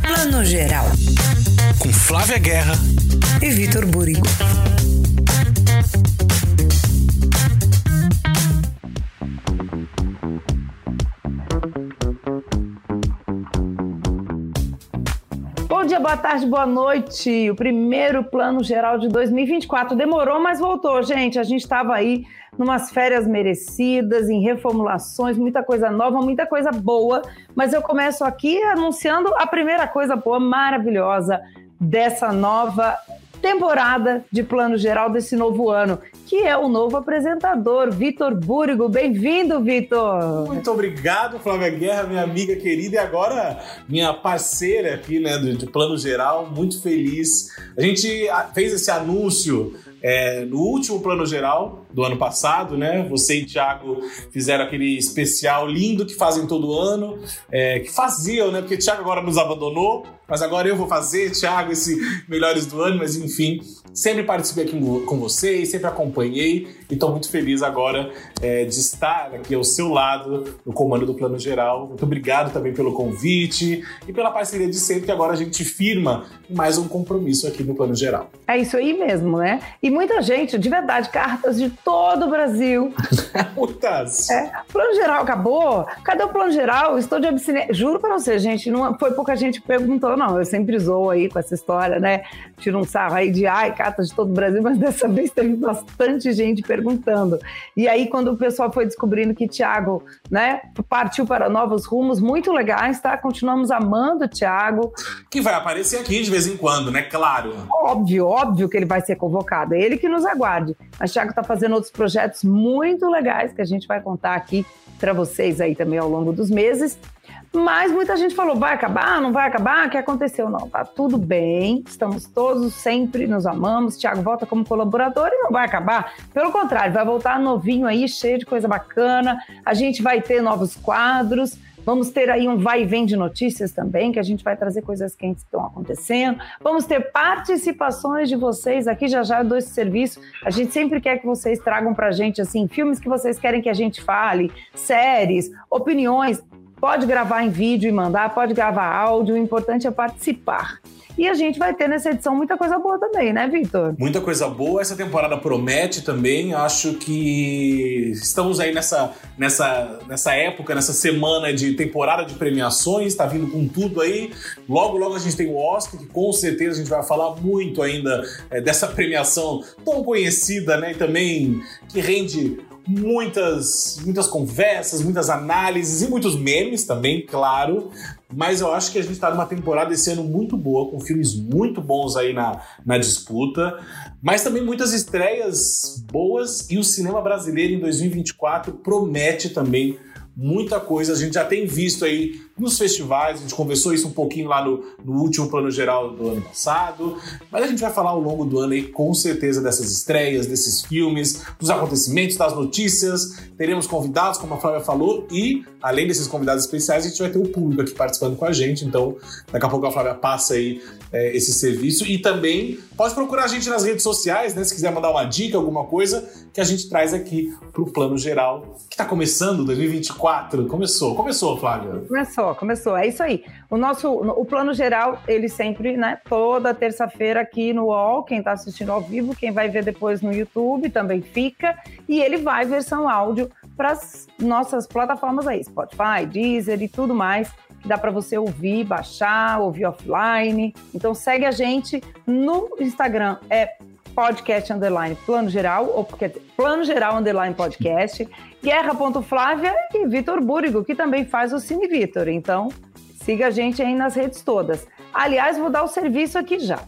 Plano Geral. Com Flávia Guerra e Vitor Burigo. Bom dia, boa tarde, boa noite. O primeiro plano geral de 2024 demorou, mas voltou, gente. A gente estava aí numas férias merecidas, em reformulações, muita coisa nova, muita coisa boa. Mas eu começo aqui anunciando a primeira coisa boa, maravilhosa dessa nova temporada de plano geral desse novo ano, que é o novo apresentador, Vitor Búrigo. Bem-vindo, Vitor! Muito obrigado, Flávia Guerra, minha amiga querida, e agora minha parceira aqui, né, de plano geral, muito feliz. A gente fez esse anúncio é, no último plano geral do ano passado, né? Você e Thiago fizeram aquele especial lindo que fazem todo ano, é, que faziam, né? Porque Thiago agora nos abandonou, mas agora eu vou fazer, Thiago, esse Melhores do Ano, mas enfim, sempre participei aqui com vocês, sempre acompanhei e estou muito feliz agora é, de estar aqui ao seu lado no comando do Plano Geral. Muito obrigado também pelo convite e pela parceria de sempre, que agora a gente firma mais um compromisso aqui no Plano Geral. É isso aí mesmo, né? E muita gente, de verdade, cartas de todo o Brasil. Muitas! É, plano Geral acabou? Cadê o Plano Geral? Estou de abstinência. Juro para você, gente, não foi pouca gente que perguntou, não. Eu sempre zoo aí com essa história, né? Tiro um sarro aí de ai, cartas de todo o Brasil, mas dessa vez teve bastante gente perguntando. E aí, quando o pessoal foi descobrindo que Tiago, né, partiu para novos rumos muito legais, tá? Continuamos amando o Tiago. Que vai aparecer aqui de vez em quando, né? Claro. Óbvio, óbvio que ele vai ser convocado. É ele que nos aguarde. Mas Tiago está fazendo outros projetos muito legais que a gente vai contar aqui para vocês aí também ao longo dos meses. Mas muita gente falou: vai acabar, não vai acabar? O que aconteceu? Não, tá tudo bem, estamos todos sempre, nos amamos. Tiago volta como colaborador e não vai acabar. Pelo contrário, vai voltar novinho aí, cheio de coisa bacana. A gente vai ter novos quadros. Vamos ter aí um vai e vem de notícias também, que a gente vai trazer coisas quentes que estão acontecendo. Vamos ter participações de vocês aqui, já já do esse serviço. A gente sempre quer que vocês tragam pra gente, assim, filmes que vocês querem que a gente fale, séries, opiniões. Pode gravar em vídeo e mandar, pode gravar áudio, o importante é participar. E a gente vai ter nessa edição muita coisa boa também, né, Vitor? Muita coisa boa. Essa temporada promete também. Acho que estamos aí nessa, nessa, nessa época, nessa semana de temporada de premiações. Está vindo com tudo aí. Logo, logo a gente tem o Oscar, que com certeza a gente vai falar muito ainda é, dessa premiação tão conhecida, né? E também que rende muitas, muitas conversas, muitas análises e muitos memes também, claro. Mas eu acho que a gente está numa temporada esse ano muito boa, com filmes muito bons aí na, na disputa, mas também muitas estreias boas e o cinema brasileiro em 2024 promete também muita coisa. A gente já tem visto aí nos festivais, a gente conversou isso um pouquinho lá no, no, último plano geral do ano passado, mas a gente vai falar ao longo do ano aí com certeza dessas estreias, desses filmes, dos acontecimentos, das notícias. Teremos convidados, como a Flávia falou, e além desses convidados especiais, a gente vai ter o público aqui participando com a gente. Então, daqui a pouco a Flávia passa aí é, esse serviço e também pode procurar a gente nas redes sociais, né? Se quiser mandar uma dica, alguma coisa que a gente traz aqui para o plano geral que está começando 2024. Começou, começou, Flávia. Começou começou. É isso aí. O nosso, o plano geral, ele sempre, né? Toda terça-feira aqui no UOL, quem está assistindo ao vivo, quem vai ver depois no YouTube também fica. E ele vai versão áudio para as nossas plataformas aí, Spotify, Deezer e tudo mais que dá para você ouvir, baixar, ouvir offline. Então segue a gente no Instagram, é podcast underline plano geral, ou porque plano geral underline podcast, guerra.flávia e Vitor Búrigo, que também faz o Cine Vitor. Então, siga a gente aí nas redes todas. Aliás, vou dar o serviço aqui já.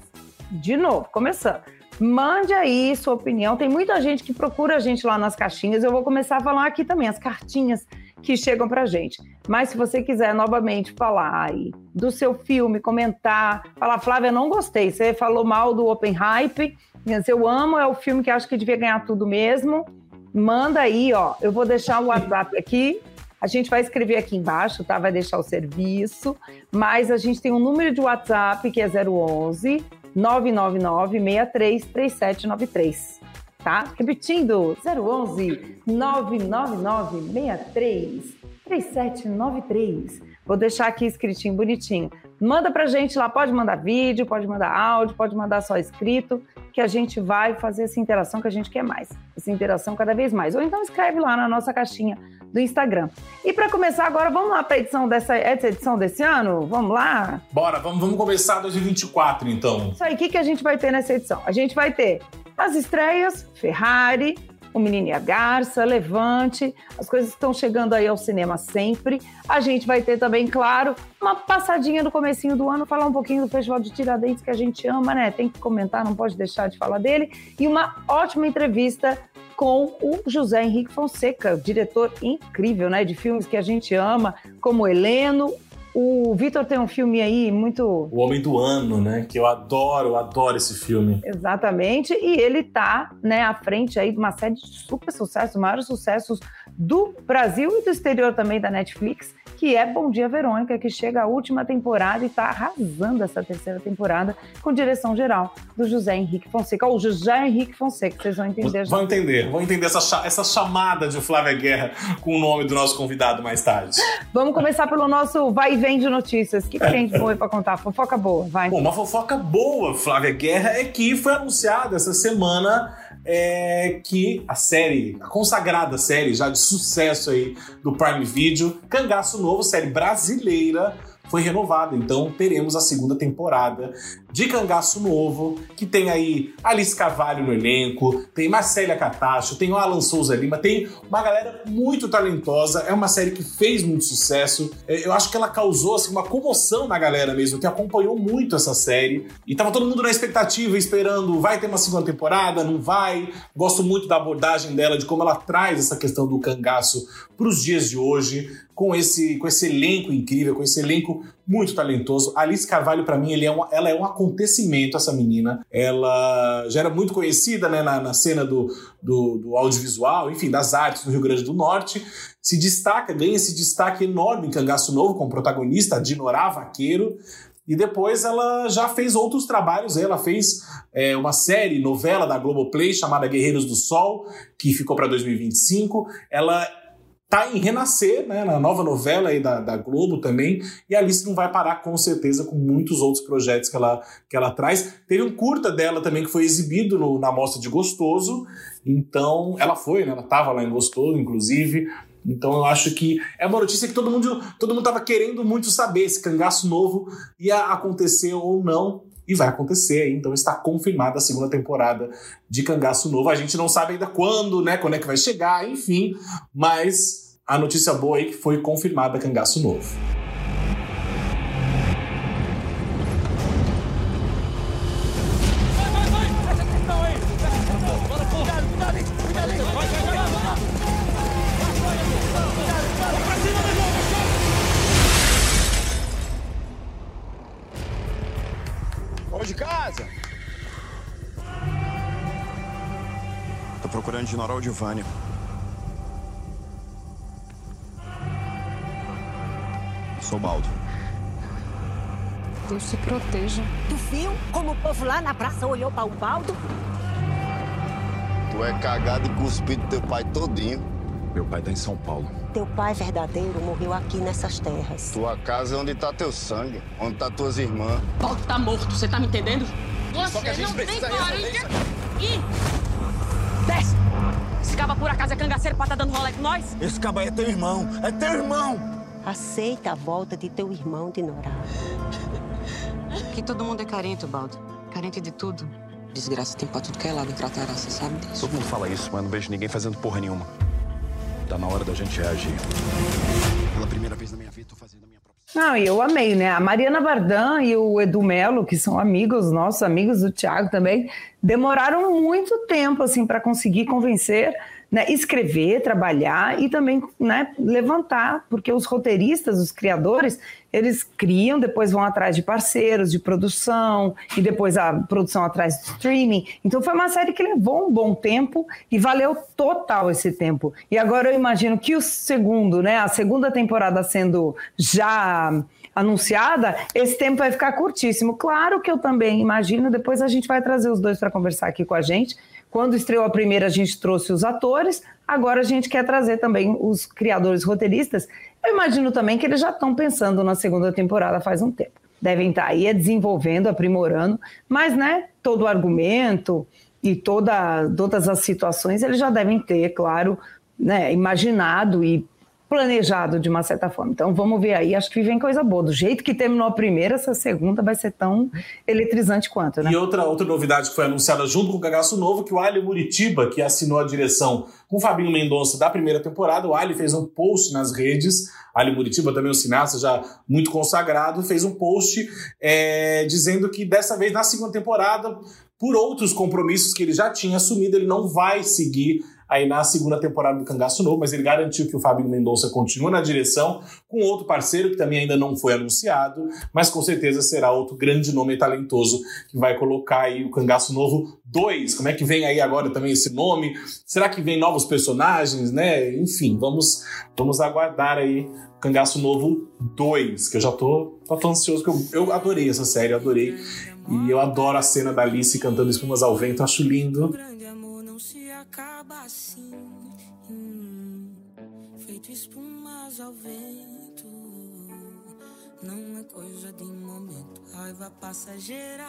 De novo, começando. Mande aí sua opinião. Tem muita gente que procura a gente lá nas caixinhas. Eu vou começar a falar aqui também, as cartinhas que chegam pra gente. Mas se você quiser novamente falar aí do seu filme, comentar, falar, Flávia, não gostei, você falou mal do Open Hype, eu amo, é o filme que acho que devia ganhar tudo mesmo. Manda aí, ó. Eu vou deixar o WhatsApp aqui. A gente vai escrever aqui embaixo, tá? Vai deixar o serviço. Mas a gente tem um número de WhatsApp que é 011 999 633793. Tá? Repetindo, 011 999 63 3793. Vou deixar aqui escritinho, bonitinho. Manda pra gente lá, pode mandar vídeo, pode mandar áudio, pode mandar só escrito, que a gente vai fazer essa interação que a gente quer mais. Essa interação cada vez mais. Ou então escreve lá na nossa caixinha do Instagram. E para começar agora, vamos lá para edição dessa essa edição desse ano? Vamos lá? Bora, vamos, vamos começar 2024 então. Isso aí, o que, que a gente vai ter nessa edição? A gente vai ter as estreias, Ferrari, o Menino e a Garça, Levante, as coisas estão chegando aí ao cinema sempre. A gente vai ter também, claro, uma passadinha no comecinho do ano, falar um pouquinho do Festival de Tiradentes que a gente ama, né? Tem que comentar, não pode deixar de falar dele. E uma ótima entrevista com o José Henrique Fonseca, diretor incrível, né, de filmes que a gente ama, como Heleno, o Vitor tem um filme aí muito. O Homem do Ano, né? Que eu adoro, eu adoro esse filme. Exatamente. E ele tá, né, à frente aí de uma série de super sucessos, maiores sucessos do Brasil e do exterior também da Netflix que é Bom Dia Verônica, que chega à última temporada e está arrasando essa terceira temporada com direção geral do José Henrique Fonseca. Ou José Henrique Fonseca, vocês vão entender. Vão entender, vão entender essa, essa chamada de Flávia Guerra com o nome do nosso convidado mais tarde. Vamos começar pelo nosso vai e vem de notícias. O que, que a gente foi para contar? Fofoca boa, vai. Bom, uma fofoca boa, Flávia Guerra, é que foi anunciada essa semana é que a série, a consagrada série já de sucesso aí do Prime Video, Cangaço Novo, série brasileira, foi renovada. Então teremos a segunda temporada de Cangaço Novo, que tem aí Alice Carvalho no elenco, tem Marcélia Catacho, tem o Alan Souza Lima, tem uma galera muito talentosa. É uma série que fez muito sucesso. É, eu acho que ela causou assim, uma comoção na galera mesmo, que acompanhou muito essa série. E tava todo mundo na expectativa, esperando, vai ter uma segunda temporada, não vai. Gosto muito da abordagem dela, de como ela traz essa questão do cangaço para os dias de hoje com esse, com esse elenco incrível, com esse elenco muito talentoso. Alice Carvalho, para mim, é uma, ela é um acontecimento, essa menina. Ela já era muito conhecida né, na, na cena do, do, do, audiovisual, enfim, das artes no Rio Grande do Norte. Se destaca, ganha esse destaque enorme em Cangaço Novo, como protagonista, Dinorá Vaqueiro. E depois ela já fez outros trabalhos. Ela fez é, uma série, novela da Globoplay chamada Guerreiros do Sol, que ficou para 2025. Ela tá em renascer, né, na nova novela aí da, da Globo também, e a Alice não vai parar com certeza com muitos outros projetos que ela, que ela traz. Teve um curta dela também que foi exibido no, na mostra de Gostoso, então ela foi, né, ela estava lá em Gostoso, inclusive, então eu acho que é uma notícia que todo mundo todo mundo estava querendo muito saber se cangaço novo ia acontecer ou não. E vai acontecer, então está confirmada a segunda temporada de Cangaço Novo. A gente não sabe ainda quando, né? Quando é que vai chegar, enfim. Mas a notícia boa aí é que foi confirmada Cangaço Novo. Giovanni. Sou Baldo. Deus te proteja. Tu viu como o povo lá na praça olhou para o Baldo? Tu é cagado e cuspido teu pai todinho. Meu pai tá em São Paulo. Teu pai verdadeiro morreu aqui nessas terras. Tua casa é onde tá teu sangue, onde tá tuas irmãs. Baldo tá morto, você tá me entendendo? Você não tem coragem. Ih! Desce! Caba por acaso é cangaceiro pra tá dando rolê com nós? Esse caba é teu irmão, é teu irmão! Aceita a volta de teu irmão de Norá. Que todo mundo é carente, Baldo. Carente de tudo. Desgraça tem pra tudo que é lado em Craterá, você sabe disso? Todo mundo fala isso, mas não vejo ninguém fazendo porra nenhuma. Tá na hora da gente reagir. Pela primeira vez na minha vida, tô fazendo. Não, eu amei, né? A Mariana Bardan e o Edu Melo, que são amigos nossos, amigos do Thiago também, demoraram muito tempo assim para conseguir convencer, né, escrever, trabalhar e também né, levantar, porque os roteiristas, os criadores, eles criam, depois vão atrás de parceiros, de produção e depois a produção atrás de streaming. Então foi uma série que levou um bom tempo e valeu total esse tempo. E agora eu imagino que o segundo, né, a segunda temporada sendo já anunciada, esse tempo vai ficar curtíssimo. Claro que eu também imagino, depois a gente vai trazer os dois para conversar aqui com a gente, Quando estreou a primeira, a gente trouxe os atores, agora a gente quer trazer também os criadores roteiristas. Eu imagino também que eles já estão pensando na segunda temporada faz um tempo. Devem estar aí desenvolvendo, aprimorando, mas né, todo o argumento e toda, todas as situações eles já devem ter, claro, né, imaginado e planejado de uma certa forma. Então vamos ver aí, acho que vem coisa boa. Do jeito que terminou a primeira, essa segunda vai ser tão eletrizante quanto, né? E outra, outra novidade que foi anunciada junto com o Cagaço Novo, que o Ali Muritiba, que assinou a direção com o Fabinho Mendonça da primeira temporada, o Ali fez um post nas redes, Ali Muritiba também um cineasta já muito consagrado, fez um post é, dizendo que dessa vez, na segunda temporada, por outros compromissos que ele já tinha assumido, ele não vai seguir aí na segunda temporada do Cangaço Novo, mas ele garantiu que o Fábio Mendonça continua na direção com outro parceiro que também ainda não foi anunciado, mas com certeza será outro grande nome talentoso que vai colocar aí o Cangaço Novo 2. Como é que vem aí agora também esse nome? Será que vem novos personagens, né? Enfim, vamos vamos aguardar aí Cangaço Novo 2, que eu já tô, tô ansioso, porque eu, eu adorei essa série, adorei. E eu adoro a cena da Alice cantando Espumas ao Vento, acho lindo acaba assim, hum, feito espumas ao vento. Não é coisa de momento, raiva passageira,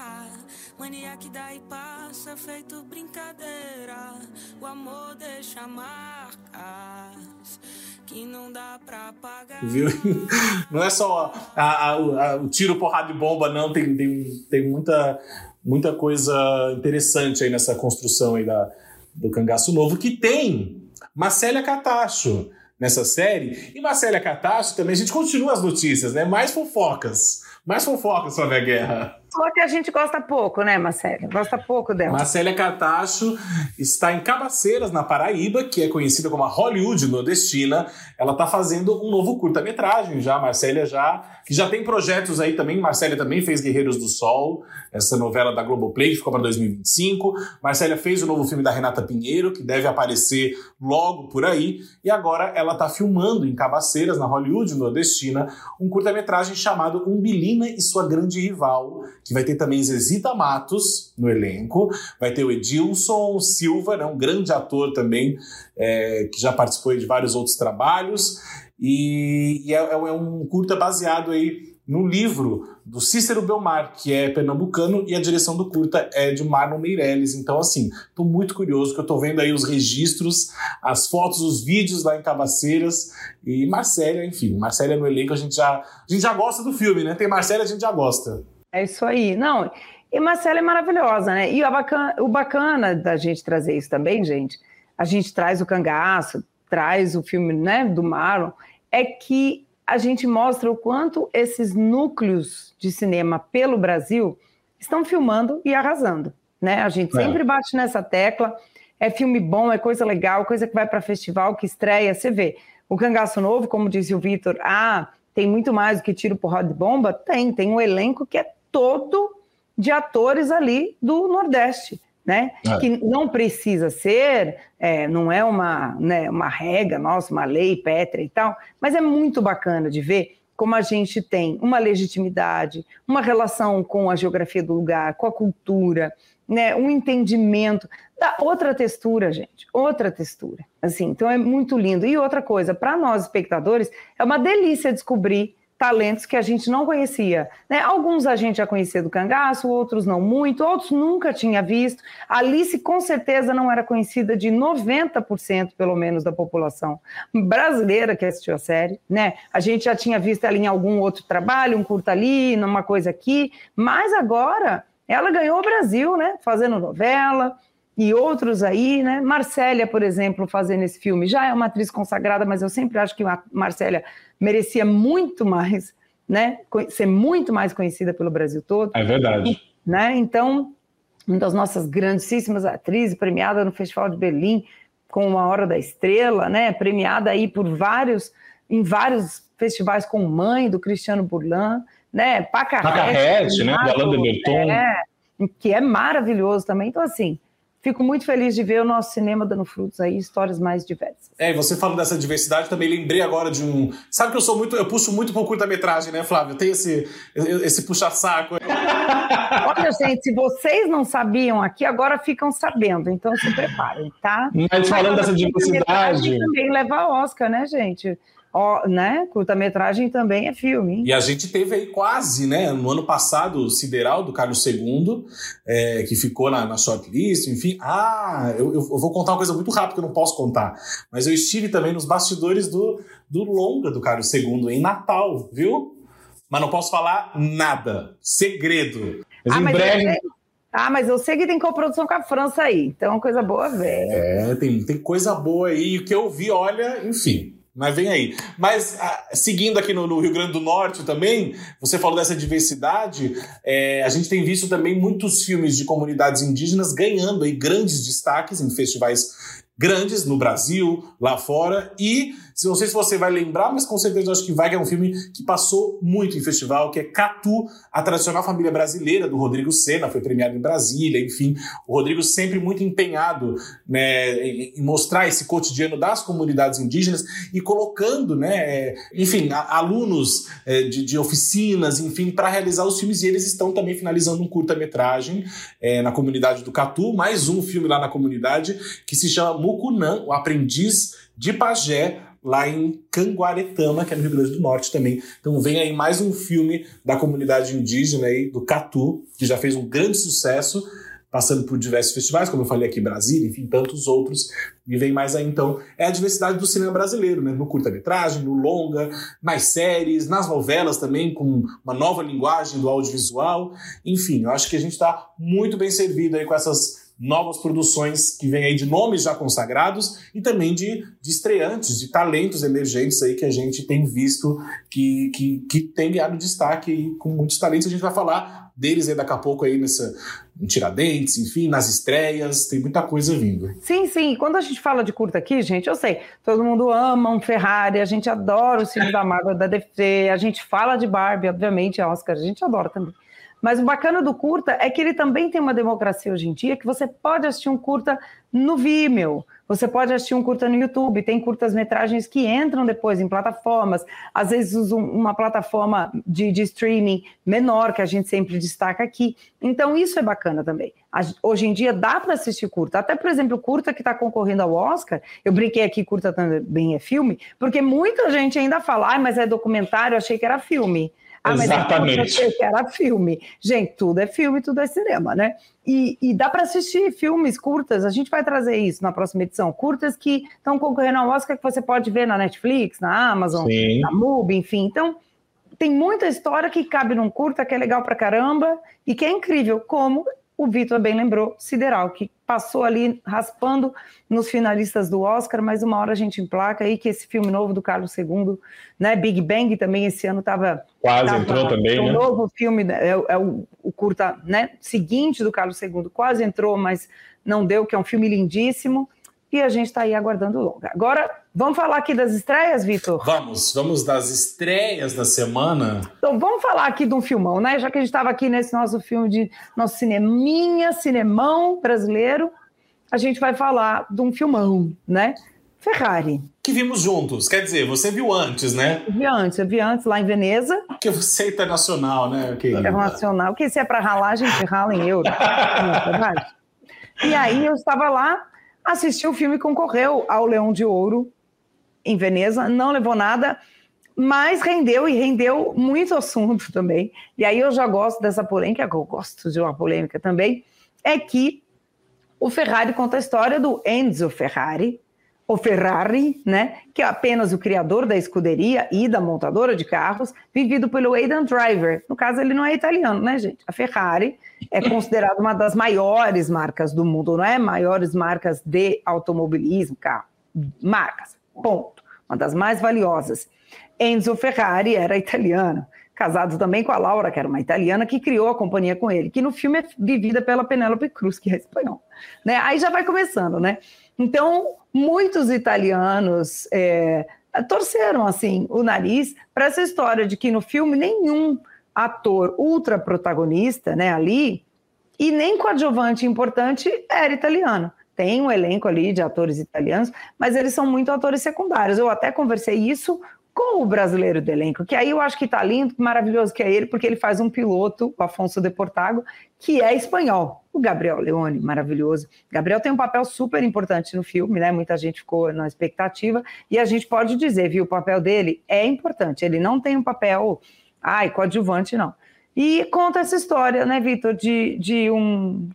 mania que dá e passa, feito brincadeira. O amor deixa marcas que não dá pra apagar. Viu? Não é só a, a, a, o tiro, porrada de bomba, não. Tem, tem, tem muita, muita coisa interessante aí nessa construção aí da, do Cangaço Novo, que tem Marcélia Catacho nessa série. E Marcélia Catacho também, a gente continua as notícias, né? Mais fofocas. Mais fofocas sobre a guerra. Só que a gente gosta pouco, né, Marcélia? Gosta pouco dela. Marcélia Catacho está em Cabaceiras, na Paraíba, que é conhecida como a Hollywood nordestina. Ela está fazendo um novo curta-metragem já, Marcélia já, que já tem projetos aí também. Marcélia também fez Guerreiros do Sol, essa novela da Globoplay, que ficou para 2025. Marcélia fez o novo filme da Renata Pinheiro, que deve aparecer logo por aí. E agora ela está filmando em Cabaceiras, na Hollywood nordestina, um curta-metragem chamado Umbilina e Sua Grande Rival, que vai ter também Zezita Matos no elenco, vai ter o Edilson Silva, né, um grande ator também, é, que já participou de vários outros trabalhos, e, e é, é, um curta baseado aí no livro do Cícero Belmar, que é pernambucano, e a direção do curta é de Marlon Meirelles. Então, assim, tô muito curioso, que eu tô vendo aí os registros, as fotos, os vídeos lá em Cabaceiras, e Marcélia, enfim, Marcélia no elenco, a gente já, a gente já gosta do filme, né? Tem Marcélia, a gente já gosta. É isso aí. Não, e Marcela é maravilhosa, né? E bacana, o bacana da gente trazer isso também, gente, a gente traz o cangaço, traz o filme né, do Marlon, é que a gente mostra o quanto esses núcleos de cinema pelo Brasil estão filmando e arrasando. Né? A gente é. sempre bate nessa tecla. É filme bom, é coisa legal, coisa que vai para festival, que estreia. Você vê, o Cangaço Novo, como disse o Vitor, ah, tem muito mais do que tiro porrada de bomba? Tem, tem um elenco que é todo de atores ali do Nordeste. Né? É. Que não precisa ser, é, não é uma, né, uma regra, nossa, uma lei pétrea e tal, mas é muito bacana de ver como a gente tem uma legitimidade, uma relação com a geografia do lugar, com a cultura, né, um entendimento, dá outra textura, gente, outra textura. Assim, então é muito lindo. E outra coisa, para nós espectadores, é uma delícia descobrir talentos que a gente não conhecia. Né? Alguns a gente já conhecia do cangaço, outros não muito, outros nunca tinha visto. Alice, com certeza, não era conhecida de 90%, pelo menos, da população brasileira que assistiu a série. Né? A gente já tinha visto ela em algum outro trabalho, um curta ali, numa coisa aqui, mas agora ela ganhou o Brasil, né? fazendo novela, e outros aí, né? Marcélia, por exemplo, fazendo esse filme, já é uma atriz consagrada, mas eu sempre acho que a Marcélia merecia muito mais, né? Ser muito mais conhecida pelo Brasil todo. É verdade. E, né? Então, uma das nossas grandíssimas atrizes, premiada no Festival de Berlim com Uma Hora da Estrela, né? Premiada aí por vários, em vários festivais com Mãe, do Cristiano Burlan, né? Pacarrete, Pacarrete né? Da Alain de Berton. É, que é maravilhoso também. Então, assim, fico muito feliz de ver o nosso cinema dando frutos aí, histórias mais diversas. É, e você falando dessa diversidade, também lembrei agora de um. Sabe que eu sou muito. Eu puxo muito por curta-metragem, né, Flávio? Tem esse, esse puxa-saco. Olha, gente, se vocês não sabiam aqui, agora ficam sabendo, então se preparem, tá? Mas falando dessa diversidade. também leva Oscar, né, gente? Ó, né? Curta-metragem também é filme. E a gente teve aí quase, né? No ano passado, o Sideral, do Carlos II, é, que ficou na, na shortlist, enfim. Ah, eu, eu, vou contar uma coisa muito rápida que eu não posso contar. Mas eu estive também nos bastidores do, do longa do Carlos II, em Natal, viu? Mas não posso falar nada. Segredo. Mas ah, em mas breve. É... Ah, mas eu sei que tem coprodução com a França aí, então coisa boa velho. É, tem, tem coisa boa aí. O que eu vi, olha, enfim. Mas vem aí. Mas ah, seguindo aqui no, no, Rio Grande do Norte também, você falou dessa diversidade, é, a gente tem visto também muitos filmes de comunidades indígenas ganhando aí grandes destaques em festivais grandes no Brasil, lá fora. E não sei se você vai lembrar, mas com certeza acho que vai, que é um filme que passou muito em festival, que é Catu, a tradicional família brasileira do Rodrigo Senna, foi premiado em Brasília, enfim. O Rodrigo sempre muito empenhado né, em mostrar esse cotidiano das comunidades indígenas e colocando, né, é, enfim, alunos é, de, de, oficinas, enfim, para realizar os filmes. E eles estão também finalizando um curta-metragem é, na comunidade do Catu, mais um filme lá na comunidade que se chama Mucunã, o aprendiz de pajé, lá em Canguaretama, que é no Rio Grande do Norte também. Então vem aí mais um filme da comunidade indígena aí, do Catu, que já fez um grande sucesso, passando por diversos festivais, como eu falei aqui, Brasília, enfim, tantos outros. E vem mais aí, então, é a diversidade do cinema brasileiro, né? No curta-metragem, no longa, nas séries, nas novelas também, com uma nova linguagem do audiovisual. Enfim, eu acho que a gente está muito bem servido aí com essas novas produções que vêm aí de nomes já consagrados e também de, de estreantes, de talentos emergentes aí que a gente tem visto que, que, que tem ganhado destaque aí com muitos talentos. A gente vai falar deles aí daqui a pouco aí nessa em Tiradentes, enfim, nas estreias, tem muita coisa vindo. Sim, sim. Quando a gente fala de curta aqui, gente, eu sei, todo mundo ama um Ferrari, a gente adora o filme da Marvel, da DC, a gente fala de Barbie, obviamente, a Oscar, a gente adora também. Mas o bacana do curta é que ele também tem uma democracia hoje em dia, que você pode assistir um curta no Vimeo, você pode assistir um curta no YouTube, tem curtas-metragens que entram depois em plataformas, às vezes uma plataforma de, de, streaming menor, que a gente sempre destaca aqui. Então, isso é bacana também. Hoje em dia dá para assistir curta. Até, por exemplo, curta que está concorrendo ao Oscar, eu brinquei aqui, curta também é filme, porque muita gente ainda fala, ah, mas é documentário, achei que era filme. Ah, mas Exatamente. É que era filme. Gente, tudo é filme, tudo é cinema, né? E, e dá para assistir filmes curtas, a gente vai trazer isso na próxima edição. Curtas que estão concorrendo ao Oscar que você pode ver na Netflix, na Amazon, Sim. na MUBI, enfim. Então, tem muita história que cabe num curta, que é legal pra caramba e que é incrível, como o Vitor bem lembrou, Sideral, que passou ali raspando nos finalistas do Oscar, mas uma hora a gente emplaca aí que esse filme novo do Carlos II, né, Big Bang também esse ano estava quase tava, entrou também, o né? novo filme é, é o, o, curta, né, seguinte do Carlos II, quase entrou, mas não deu, que é um filme lindíssimo e a gente está aí aguardando longa. Agora, vamos falar aqui das estreias, Vitor? Vamos, vamos das estreias da semana. Então, vamos falar aqui de um filmão, né? Já que a gente estava aqui nesse nosso filme de nosso cineminha, cinemão brasileiro, a gente vai falar de um filmão, né? Ferrari. Que vimos juntos. Quer dizer, você viu antes, né? Eu vi antes, eu vi antes lá em Veneza. Porque você é internacional, né? Internacional. Porque se é para ralar, a gente rala em euro. é e aí eu estava lá assistiu o filme e concorreu ao Leão de Ouro em Veneza, não levou nada, mas rendeu e rendeu muito assunto também. E aí eu já gosto dessa polêmica, eu gosto de uma polêmica também, é que o Ferrari conta a história do Enzo Ferrari, o Ferrari, né, que é apenas o criador da escuderia e da montadora de carros, vivido pelo Aidan Driver. No caso, ele não é italiano, né, gente? A Ferrari é considerada uma das maiores marcas do mundo, não é? Maiores marcas de automobilismo, carro, marcas, ponto. Uma das mais valiosas. Enzo Ferrari era italiano, casado também com a Laura, que era uma italiana, que criou a companhia com ele, que no filme é vivida pela Penélope Cruz, que é espanhol. Né? Aí já vai começando, né? Então, muitos italianos é, torceram assim o nariz para essa história de que no filme nenhum ator ultra protagonista, né, ali E nem coadjuvante importante era italiano. Tem um elenco ali de atores italianos, mas eles são muito atores secundários. Eu até conversei isso com o brasileiro do elenco, que aí eu acho que tá lindo, maravilhoso que é ele, porque ele faz um piloto, o Afonso de Portago, que é espanhol. O Gabriel Leone, maravilhoso. Gabriel tem um papel super importante no filme, né? Muita gente ficou na expectativa, e a gente pode dizer, viu, o papel dele é importante. Ele não tem um papel, ai, coadjuvante, não. E conta essa história, né, Vitor, de, de um,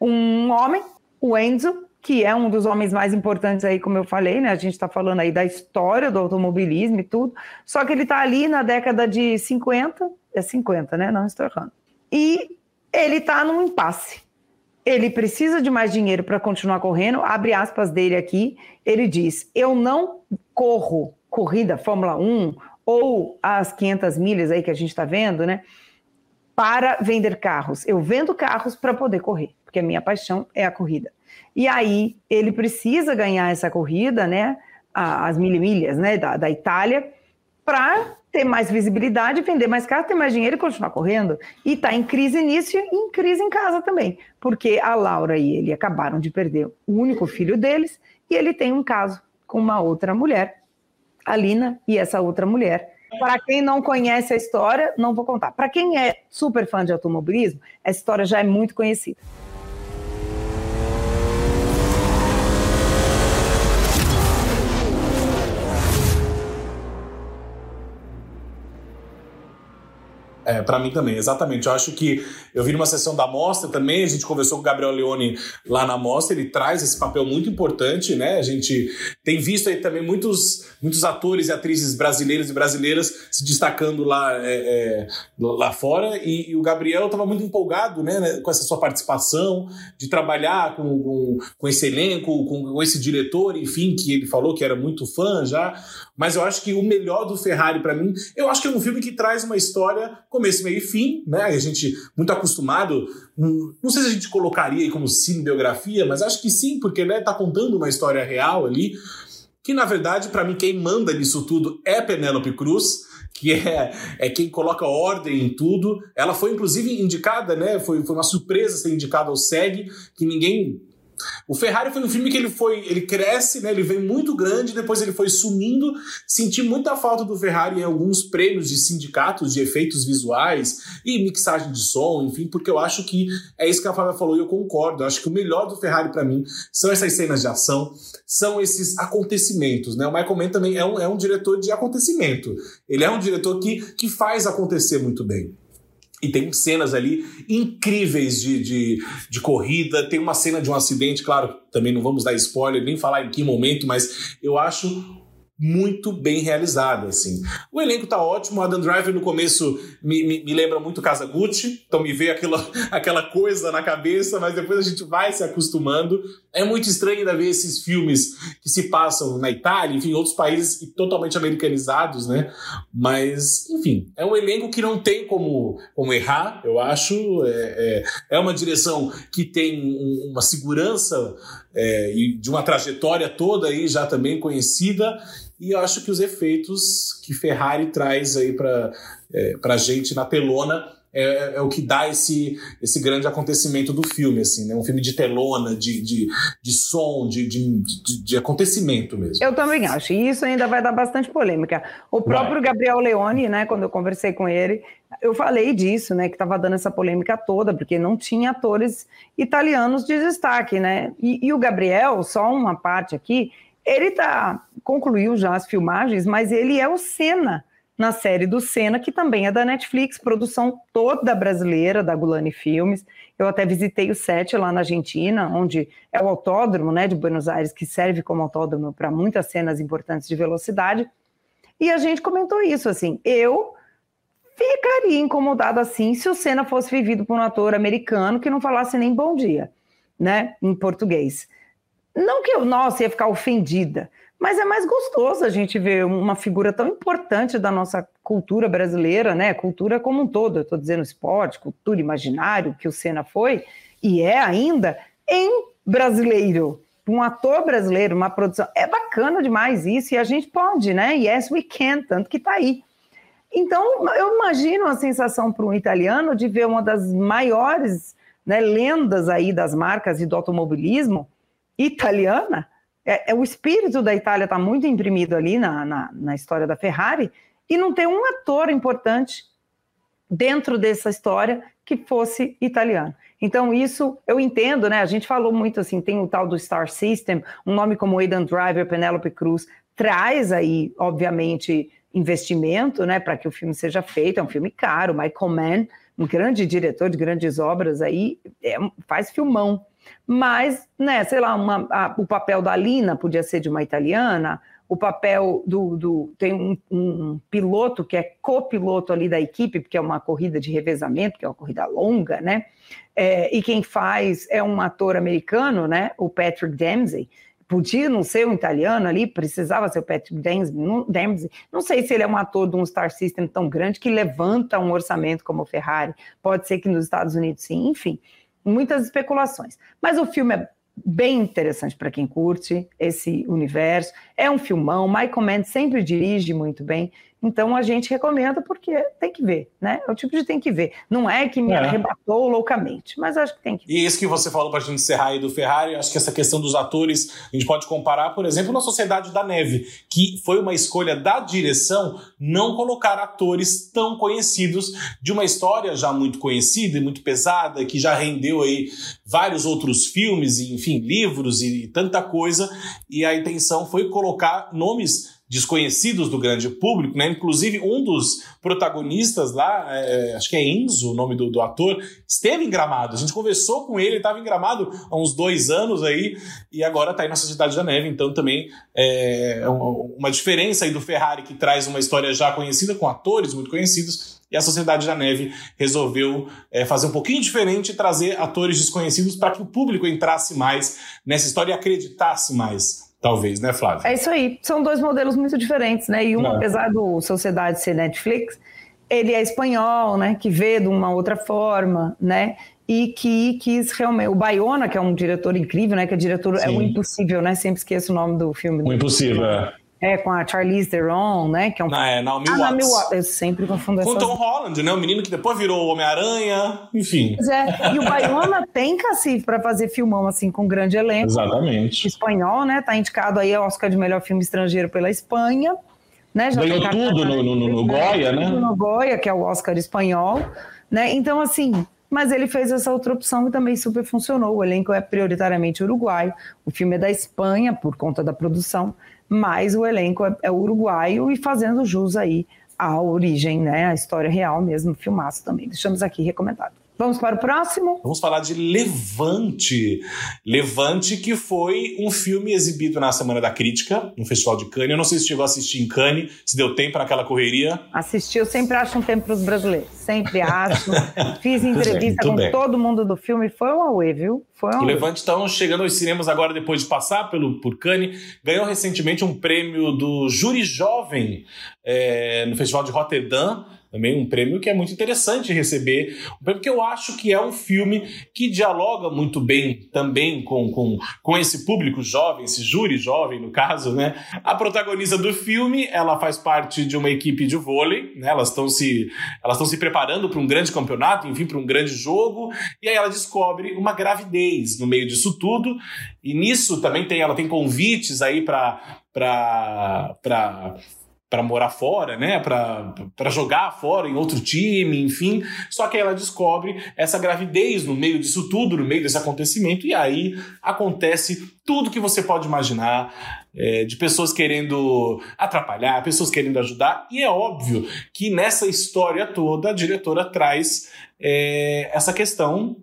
um homem, o Enzo, que é um dos homens mais importantes aí, como eu falei, né? A gente está falando aí da história do automobilismo e tudo. Só que ele está ali na década de 50, é 50, né? Não estou errando. E ele está num impasse. Ele precisa de mais dinheiro para continuar correndo. Abre aspas dele aqui. Ele diz: Eu não corro corrida Fórmula 1 ou as 500 milhas aí que a gente está vendo, né? Para vender carros. Eu vendo carros para poder correr, porque a minha paixão é a corrida. E aí ele precisa ganhar essa corrida, né? As mil milhas, né? Da, da Itália, para ter mais visibilidade, vender mais carro, ter mais dinheiro e continuar correndo. E está em crise nisso e em crise em casa também, porque a Laura e ele acabaram de perder o único filho deles e ele tem um caso com uma outra mulher, a Lina, e essa outra mulher. Para quem não conhece a história, não vou contar. Para quem é super fã de automobilismo, essa história já é muito conhecida. É, para mim também, exatamente. Eu acho que eu vi numa sessão da mostra também, a gente conversou com o Gabriel Leone lá na mostra, ele traz esse papel muito importante, né? A gente tem visto aí também muitos, muitos atores e atrizes brasileiros e brasileiras se destacando lá, é, é, lá fora, e, e o Gabriel estava muito empolgado né, né, com essa sua participação, de trabalhar com, com, com esse elenco, com, com esse diretor, enfim, que ele falou que era muito fã já, mas eu acho que o melhor do Ferrari para mim, eu acho que é um filme que traz uma história começo, meio e fim, né? A gente muito acostumado, não sei se a gente colocaria aí como cinebiografia, mas acho que sim, porque né, tá contando uma história real ali, que na verdade para mim quem manda nisso tudo é Penélope Cruz, que é, é quem coloca ordem em tudo. Ela foi inclusive indicada, né? Foi, foi uma surpresa ser indicada ao SEG, que ninguém o Ferrari foi um filme que ele foi, ele cresce, né? Ele vem muito grande, depois ele foi sumindo. Senti muita falta do Ferrari em alguns prêmios de sindicatos de efeitos visuais e mixagem de som, enfim, porque eu acho que é isso que a Flávia falou e eu concordo. Eu acho que o melhor do Ferrari para mim são essas cenas de ação, são esses acontecimentos, né? O Michael Mann também é um, é um diretor de acontecimento. Ele é um diretor que, que faz acontecer muito bem. E tem cenas ali incríveis de, de, de, corrida. Tem uma cena de um acidente, claro, também não vamos dar spoiler, nem falar em que momento, mas eu acho muito bem realizada, assim. O elenco tá ótimo, Adam Driver no começo me, me, me, lembra muito Casa Gucci, então me veio aquela, aquela coisa na cabeça, mas depois a gente vai se acostumando. É muito estranho ainda ver esses filmes que se passam na Itália, enfim, outros países totalmente americanizados, né? Mas, enfim, é um elenco que não tem como, como errar, eu acho. É, é, é uma direção que tem uma segurança é, e de uma trajetória toda aí já também conhecida e eu acho que os efeitos que Ferrari traz aí para é, a gente na telona é, é, o que dá esse, esse grande acontecimento do filme, assim, né? Um filme de telona, de, de, de som, de, de, de, acontecimento mesmo. Eu também acho, e isso ainda vai dar bastante polêmica. O próprio vai. Gabriel Leone, né, quando eu conversei com ele, eu falei disso, né, que estava dando essa polêmica toda, porque não tinha atores italianos de destaque, né? E, e o Gabriel, só uma parte aqui, ele tá, concluiu já as filmagens, mas ele é o Senna na série do Senna, que também é da Netflix, produção toda brasileira, da Gulani Filmes. Eu até visitei o set lá na Argentina, onde é o autódromo né, de Buenos Aires, que serve como autódromo para muitas cenas importantes de velocidade. E a gente comentou isso, assim, eu ficaria incomodado assim se o Senna fosse vivido por um ator americano que não falasse nem bom dia, né, em português. Não que eu, nossa, ia ficar ofendida, mas é mais gostoso a gente ver uma figura tão importante da nossa cultura brasileira, né? Cultura como um todo, eu estou dizendo esporte, cultura, imaginário, que o Senna foi, e é ainda, em brasileiro. Um ator brasileiro, uma produção. É bacana demais isso, e a gente pode, né? Yes, we can, tanto que está aí. Então, eu imagino a sensação para um italiano de ver uma das maiores né, lendas aí das marcas e do automobilismo italiana, é, é o espírito da Itália está muito imprimido ali na, na, na história da Ferrari, e não tem um ator importante dentro dessa história que fosse italiano. Então, isso eu entendo, né? A gente falou muito assim, tem o tal do Star System, um nome como Aidan Driver, Penélope Cruz, traz aí, obviamente, investimento, né, para que o filme seja feito. É um filme caro. Michael Mann, um grande diretor de grandes obras aí, é, faz filmão. Mas, né, sei lá, uma, a, o papel da Lina podia ser de uma italiana, o papel do. do tem um, um, piloto que é copiloto ali da equipe, porque é uma corrida de revezamento, que é uma corrida longa, né? É, e quem faz é um ator americano, né? O Patrick Dempsey. Podia não ser um italiano ali, precisava ser o Patrick Dempsey. Não sei se ele é um ator de um Star System tão grande que levanta um orçamento como o Ferrari. Pode ser que nos Estados Unidos sim, enfim muitas especulações. Mas o filme é bem interessante para quem curte esse universo. É um filmão, Michael Mann sempre dirige muito bem. Então a gente recomenda porque tem que ver, né? É o tipo de tem que ver. Não é que me é. arrebatou loucamente, mas acho que tem que ver. E isso que você falou para a gente encerrar aí do Ferrari, acho que essa questão dos atores, a gente pode comparar, por exemplo, na Sociedade da Neve, que foi uma escolha da direção não colocar atores tão conhecidos de uma história já muito conhecida e muito pesada, que já rendeu aí vários outros filmes, e, enfim, livros e tanta coisa, e a intenção foi colocar nomes desconhecidos do grande público, né? Inclusive, um dos protagonistas lá, é, acho que é Enzo, o nome do, do, ator, esteve em Gramado. A gente conversou com ele, ele estava em Gramado há uns dois anos aí, e agora está aí na Sociedade da Neve, então também é uma diferença aí do Ferrari, que traz uma história já conhecida, com atores muito conhecidos, e a Sociedade da Neve resolveu é, fazer um pouquinho diferente e trazer atores desconhecidos para que o público entrasse mais nessa história e acreditasse mais talvez, né, Flávio? É isso aí. São dois modelos muito diferentes, né? E um, Não. apesar do Sociedade ser Netflix, ele é espanhol, né? Que vê de uma outra forma, né? E que quis realmente. O Bayona, que é um diretor incrível, né? Que é diretor. Sim. É o Impossível, né? Sempre esqueço o nome do filme. O Impossível, é. É, com a Charlize Theron, né? Que é um... Ah, é, Naomi ah, Watts. Watts. Eu sempre confundo Com Tom Holland, né? O menino que depois virou Homem-Aranha, enfim. Pois é, e o Baiona tem cacife para fazer filmão, assim, com grande elenco. Exatamente. Espanhol, né? Tá indicado aí ao Oscar de melhor filme estrangeiro pela Espanha. Né? Já Ganhou tudo no, no, no, no Goya, né? No Goya, que é o Oscar espanhol. Né? Então, assim, mas ele fez essa outra opção e também super funcionou. O elenco é prioritariamente uruguaio, o filme é da Espanha por conta da produção, mas o elenco é, é uruguaio e fazendo jus aí à origem, né, a história real mesmo, filmaço também. Deixamos aqui recomendado. Vamos para o próximo? Vamos falar de Levante. Levante, que foi um filme exibido na Semana da Crítica, no Festival de Cannes. Eu não sei se chegou a assistir em Cannes, se deu tempo naquela correria. Assisti, eu sempre acho um tempo para os brasileiros. Sempre acho. Fiz entrevista bem, com bem. todo mundo do filme. Foi um away, viu? Foi um o Levante então chegando aos cinemas agora depois de passar pelo, por Cannes. Ganhou recentemente um prêmio do Júri Jovem é, no Festival de Rotterdam também um prêmio que é muito interessante receber. Um prêmio que eu acho que é um filme que dialoga muito bem também com, com, com esse público jovem, esse júri jovem, no caso, né? A protagonista do filme, ela faz parte de uma equipe de vôlei, né? Elas estão se, elas se preparando para um grande campeonato, enfim, para um grande jogo, e aí ela descobre uma gravidez no meio disso tudo, e nisso também tem, ela tem convites aí para para para morar fora, né? Para jogar fora em outro time, enfim. Só que aí ela descobre essa gravidez no meio disso tudo, no meio desse acontecimento, e aí acontece tudo que você pode imaginar é, de pessoas querendo atrapalhar, pessoas querendo ajudar, e é óbvio que nessa história toda a diretora traz é, essa questão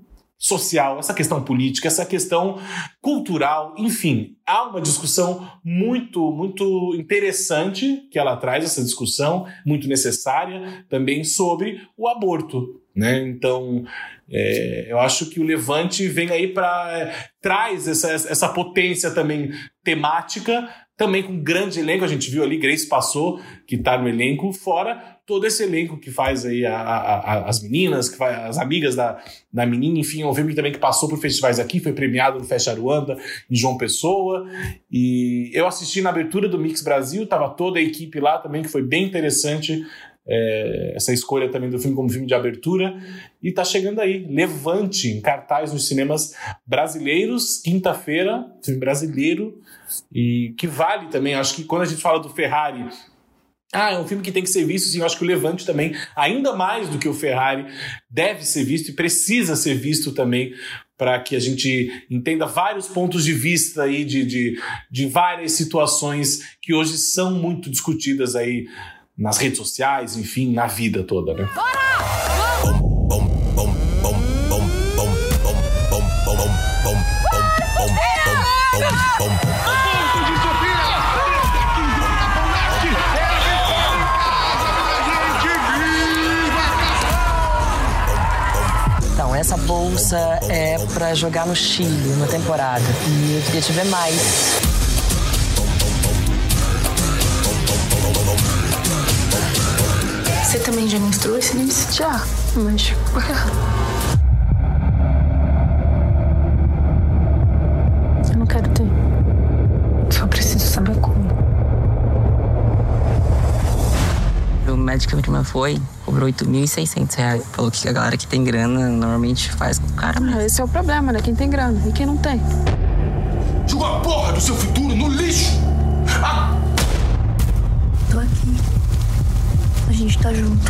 social, essa questão política, essa questão cultural, enfim, há uma discussão muito, muito interessante que ela traz, essa discussão muito necessária também sobre o aborto. Né? Então, é, eu acho que o Levante vem aí para. É, traz essa, essa potência também temática, também com grande elenco. A gente viu ali, Grace passou, que está no elenco, fora todo esse elenco que faz aí a, a, a, as meninas, que faz, as amigas da, da menina, enfim, é um filme também que passou por festivais aqui, foi premiado no Festa Aruanda, em João Pessoa, e eu assisti na abertura do Mix Brasil, tava toda a equipe lá também, que foi bem interessante é, essa escolha também do filme como filme de abertura. E tá chegando aí, Levante, em cartaz nos cinemas brasileiros, quinta-feira, filme brasileiro, e que vale também. Acho que quando a gente fala do Ferrari, ah, é um filme que tem que ser visto, sim. Eu acho que o Levante também, ainda mais do que o Ferrari, deve ser visto e precisa ser visto também para que a gente entenda vários pontos de vista aí de, de, de várias situações que hoje são muito discutidas aí nas redes sociais, enfim, na vida toda, né? Então, essa bolsa é pra jogar no Chile, uma temporada. E eu queria te ver mais. Você também já menstruou esse mês? Já, mas por que? Eu não quero ter. Só preciso saber como. O médico que prima foi, cobrou 8.600 reais. Falou que a galera que tem grana normalmente faz com o cara mesmo. Esse é o problema, né? Quem tem grana e quem não tem. Joga a porra do seu futuro no lixo! Ah! Gente tá junto.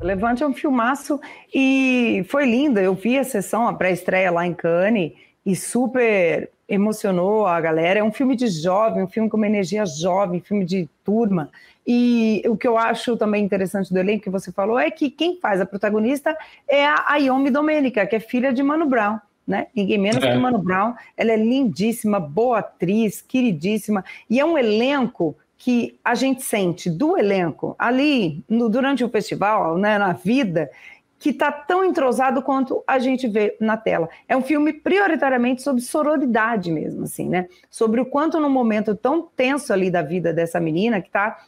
Levante é um filmaço e foi linda. Eu vi a sessão, a pré-estreia lá em Cannes e super emocionou a galera. É um filme de jovem, um filme com uma energia jovem, filme de turma. E o que eu acho também interessante do elenco que você falou é que quem faz a protagonista é a Ayomi Domenica, que é filha de Mano Brown. Né? Ninguém menos É. que Mano Brown. Ela é lindíssima, boa atriz, queridíssima. E é um elenco que a gente sente do elenco ali no- durante o festival, né, na vida, que está tão entrosado quanto a gente vê na tela. É um filme prioritariamente sobre sororidade mesmo, assim, né? Sobre o quanto num momento tão tenso ali da vida dessa menina que está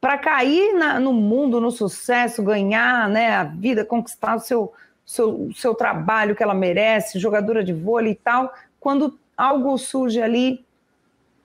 para cair na- no mundo, no sucesso, ganhar, né, a vida, conquistar o seu, seu, seu trabalho que ela merece, jogadora de vôlei e tal, quando algo surge ali,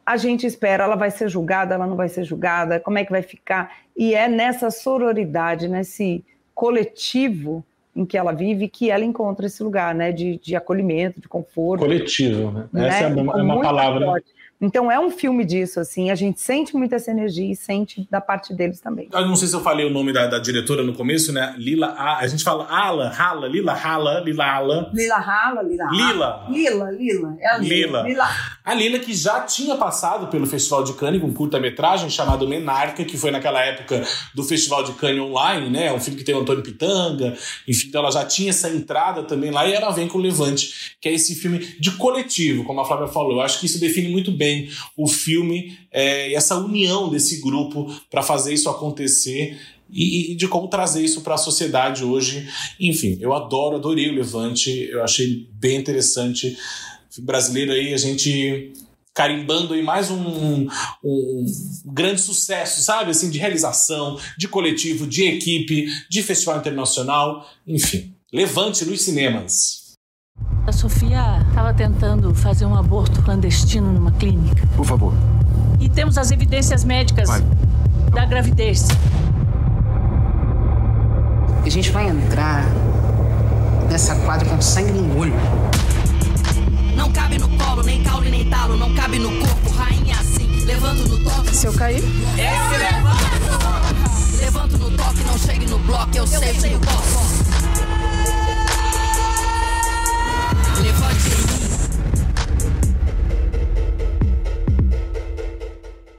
a gente espera, ela vai ser julgada, ela não vai ser julgada, como é que vai ficar? E é nessa sororidade, nesse coletivo em que ela vive, que ela encontra esse lugar, né, de, de acolhimento, de conforto. Coletivo, né? né? Essa é uma, é uma palavra. né? forte. Então é um filme disso, assim, a gente sente muito essa energia e sente da parte deles também. Eu não sei se eu falei o nome da, da diretora no começo, né? Lila, A, a gente fala Ala, Rala, Lila Rala, Lila Ala. Lila Rala, Lila Lila. Lila, Lila. É a Lila. Lila. A Lila que já tinha passado pelo Festival de Cannes com um curta-metragem chamado Menarca, que foi naquela época do Festival de Cannes Online, né? Um filme que tem o Antônio Pitanga, enfim, então ela já tinha essa entrada também lá e ela vem com o Levante, que é esse filme de coletivo, como a Flávia falou. Eu acho que isso define muito bem o filme é, e essa união desse grupo para fazer isso acontecer e, e de como trazer isso para a sociedade hoje. Enfim, eu adoro, adorei o Levante, eu achei bem interessante. Brasileiro aí, a gente carimbando aí mais um, um- um grande sucesso, sabe? Assim, de realização, de coletivo, de equipe, de festival internacional, enfim. Levante nos cinemas. A Sofia estava tentando fazer um aborto clandestino numa clínica. Por favor. E temos as evidências médicas Vai. da gravidez. A gente vai entrar nessa quadra com sangue no olho. Não cabe no colo, nem caule, nem talo. Não cabe no corpo, rainha assim. Levanto no toque. Se eu cair, Esse levanta. Levanto no toque, não chegue no bloco. Eu, sei, sei o bloco. Levante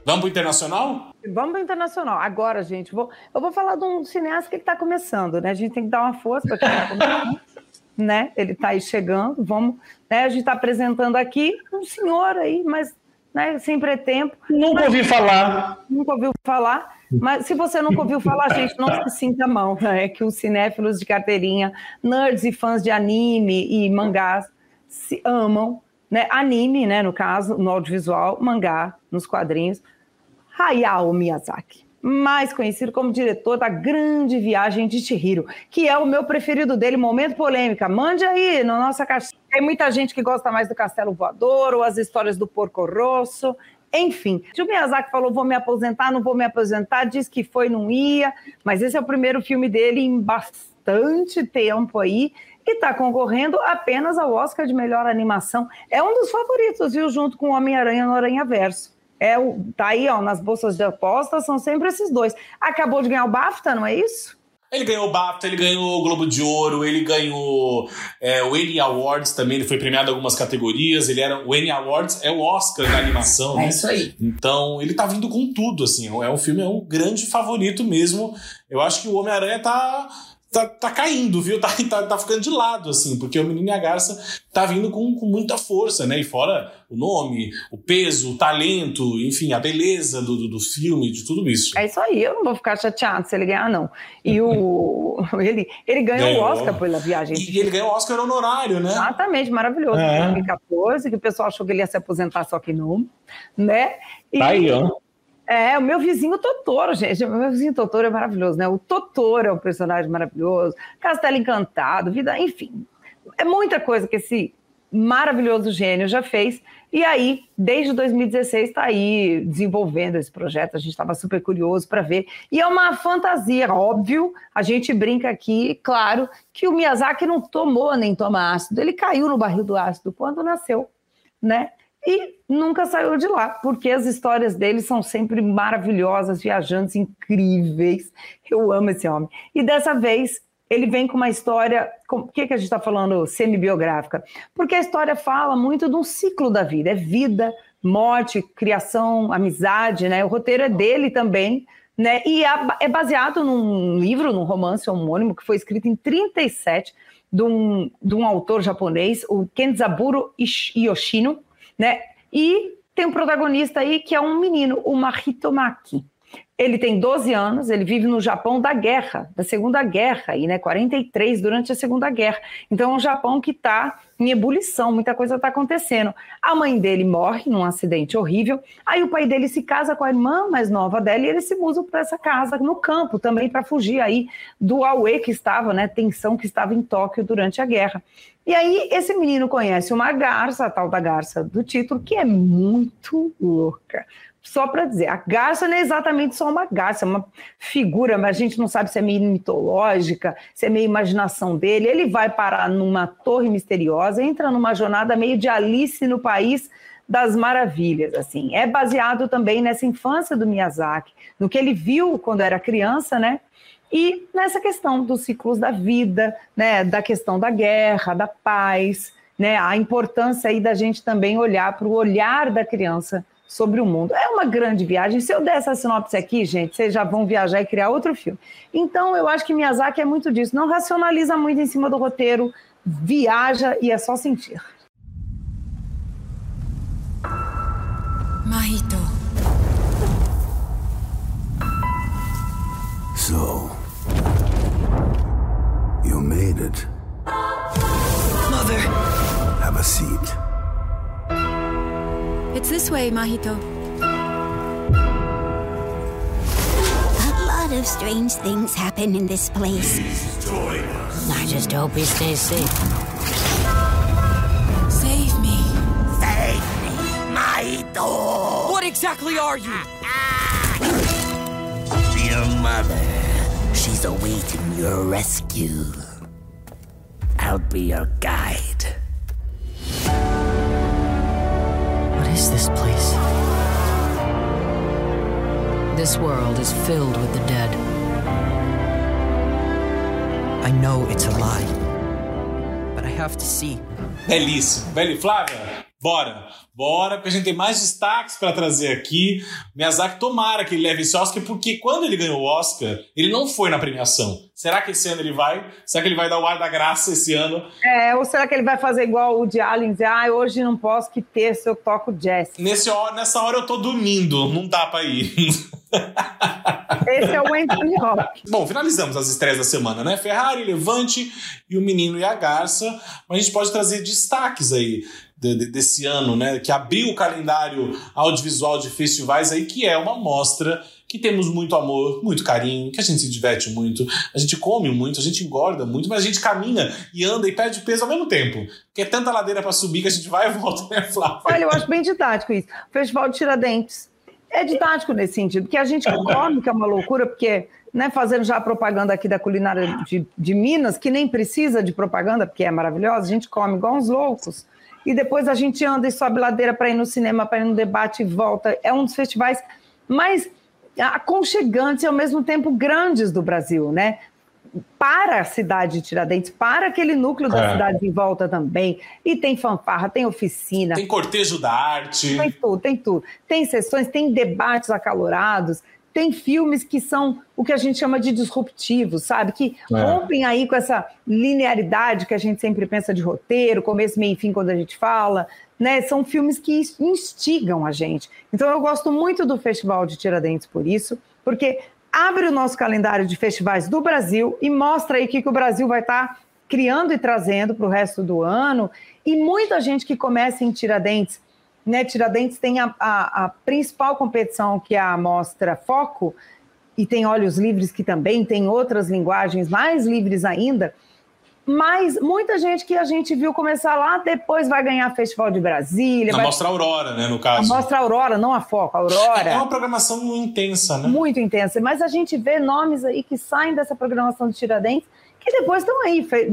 Vamos pro internacional? Vamos para o internacional. Agora, gente, vou, eu vou falar de um cineasta que está começando, né? A gente tem que dar uma força para quem está começando, né? Ele está aí chegando. Vamos, né? A gente está apresentando aqui um senhor aí, mas né, sempre é tempo. Nunca Mas- ouvi falar. Nunca ouviu falar, mas se você nunca ouviu falar, gente, não se sinta mão, né? É que os cinéfilos de carteirinha, nerds e fãs de anime e mangás se amam, né? Anime, né, no caso, no audiovisual, mangá, nos quadrinhos. Hayao Miyazaki. mais conhecido como diretor da Grande Viagem de Chihiro, que é o meu preferido dele, Momento Polêmica. Mande aí na nossa caixinha. Tem muita gente que gosta mais do Castelo Voador ou as histórias do Porco Rosso. Enfim, o Miyazaki falou: vou me aposentar, não vou me aposentar, disse que foi, não ia, mas esse é o primeiro filme dele em bastante tempo aí e está concorrendo apenas ao Oscar de melhor animação. É um dos favoritos, viu? Junto com o Homem-Aranha no Aranha Verso. É o, tá aí, ó, nas bolsas de apostas, são sempre esses dois. Acabou de ganhar o BAFTA, não é isso? Ele ganhou o BAFTA, ele ganhou o Globo de Ouro, ele ganhou é, o Annie Awards também, ele foi premiado em algumas categorias. Ele era o Annie Awards é o Oscar da animação, É né? isso aí. Então ele tá vindo com tudo, assim. É um filme, é um grande favorito mesmo. Eu acho que o Homem-Aranha tá, tá, tá caindo, viu? Tá, tá, tá ficando de lado, assim, porque o Menino e a Garça tá vindo com, com muita força, né? E fora o nome, o peso, o talento, enfim, a beleza do, do, do filme, de tudo isso. É isso aí, eu não vou ficar chateado se ele ganhar, não. E o ele, ele ganhou, Ganhou. o Oscar pela viagem. E ele ganhou o Oscar honorário, né? Exatamente, maravilhoso. É. Em 2014, que o pessoal achou que ele ia se aposentar, só que não, né? E- Tá aí, ó. É, o meu vizinho Totoro, gente. O meu vizinho Totoro é maravilhoso, né? O Totoro é um personagem maravilhoso, Castelo Encantado, vida, enfim. É muita coisa que esse maravilhoso gênio já fez. E aí, desde 2016, está aí desenvolvendo esse projeto. A gente estava super curioso para ver. E é uma fantasia, óbvio. A gente brinca aqui, claro, que o Miyazaki não tomou nem toma ácido. Ele caiu no barril do ácido quando nasceu, né? E nunca saiu de lá, porque as histórias dele são sempre maravilhosas, viajantes, incríveis. Eu amo esse homem. E dessa vez ele vem com uma história. Por que, que a gente está falando semi-biográfica? Porque a história fala muito de um ciclo da vida: é vida, morte, criação, amizade, né? O roteiro é dele também. Né? E é baseado num livro, num romance homônimo que foi escrito em 37 de um, de um autor japonês, o Kenzaburo Yoshino, né? E tem um protagonista aí que é um menino, o Mahitomaki. Ele tem 12 anos, ele vive no Japão da guerra, da Segunda Guerra, aí, né? 43, durante a Segunda Guerra. Então é um Japão que está em ebulição, muita coisa está acontecendo. A mãe dele morre num acidente horrível, aí o pai dele se casa com a irmã mais nova dela e eles se mudam para essa casa no campo também para fugir aí do Aue que estava, né? Tensão que estava em Tóquio durante a guerra. E aí esse menino conhece uma garça, a tal da garça do título, que é muito louca. Só para dizer, a garça não é exatamente só uma garça, é uma figura, mas a gente não sabe se é meio mitológica, se é meio imaginação dele. Ele vai parar numa torre misteriosa, entra numa jornada meio de Alice no País das Maravilhas, assim. É baseado também nessa infância do Miyazaki, no que ele viu quando era criança, né? E nessa questão dos ciclos da vida, né, da questão da guerra, da paz, né, a importância aí da gente também olhar para o olhar da criança sobre o mundo. É uma grande viagem. Se eu der essa sinopse aqui, gente, vocês já vão viajar e criar outro filme. Então, eu acho que Miyazaki é muito disso. Não racionaliza muito em cima do roteiro, viaja e é só sentir. Mahito. So, you made it. Mother. Have a seat. It's this way, Mahito. A lot of strange things happen in this place. I just hope he stays safe. Save me. Save me, Maito! What exactly are you? Your mother. She's awaiting your rescue. I'll be your guide. Is this place? This world is filled with the dead. I know it's a lie, but I have to see. Belíssimo. Beli, Flávia, bora. Bora, porque a gente tem mais destaques para trazer aqui. Miyazaki, tomara que ele leve esse Oscar, porque quando ele ganhou o Oscar, ele não foi na premiação. Será que esse ano ele vai? Será que ele vai dar o ar da graça esse ano? É, ou será que ele vai fazer igual o de Allen, dizer, ah, hoje não posso que terça eu toco jazz. Nesse, hora- nessa hora eu tô dormindo, não dá pra ir. Esse é o Anthony Hopkins. Bom, finalizamos as estreias da semana, né? Ferrari, Levante e o Menino e a Garça. Mas a gente pode trazer destaques aí de, de, desse ano, né? Que abriu o calendário audiovisual de festivais aí, que é uma mostra que temos muito amor, muito carinho, que a gente se diverte muito, a gente come muito, a gente engorda muito, mas a gente caminha e anda e perde peso ao mesmo tempo. Porque é tanta ladeira para subir que a gente vai e volta, né, Flávia? Olha, eu acho bem didático isso. O Festival de Tiradentes é didático nesse sentido, porque a gente come, que é uma loucura, porque, né, fazendo já a propaganda aqui da culinária de, de Minas, que nem precisa de propaganda, porque é maravilhosa, a gente come igual uns loucos. E depois a gente anda e sobe ladeira para ir no cinema, para ir no debate e volta. É um dos festivais mais aconchegantes e ao mesmo tempo grandes do Brasil, né? Para a cidade de Tiradentes, para aquele núcleo da É. cidade em volta também. E tem fanfarra, tem oficina. Tem cortejo da arte. Tem tudo, tem tudo. Tem sessões, tem debates acalorados, tem filmes que são o que a gente chama de disruptivos, sabe? Que É. rompem aí com essa linearidade que a gente sempre pensa de roteiro, começo, meio e fim quando a gente fala, né? São filmes que instigam a gente. Então eu gosto muito do Festival de Tiradentes por isso, porque abre o nosso calendário de festivais do Brasil e mostra aí o que, que o Brasil vai estar criando e trazendo para o resto do ano. E muita gente que começa em Tiradentes né, Tiradentes tem a, a- a principal competição, que é a Mostra Foco, e tem Olhos Livres, que também tem outras linguagens mais livres ainda. Mas muita gente que a gente viu começar lá, depois vai ganhar Festival de Brasília. Na vai... Mostra Aurora, né, no A caso. Mostra Aurora, não a Foco, a Aurora. É uma programação intensa, né? Muito intensa. Mas a gente vê nomes aí que saem dessa programação de Tiradentes que depois estão aí fe-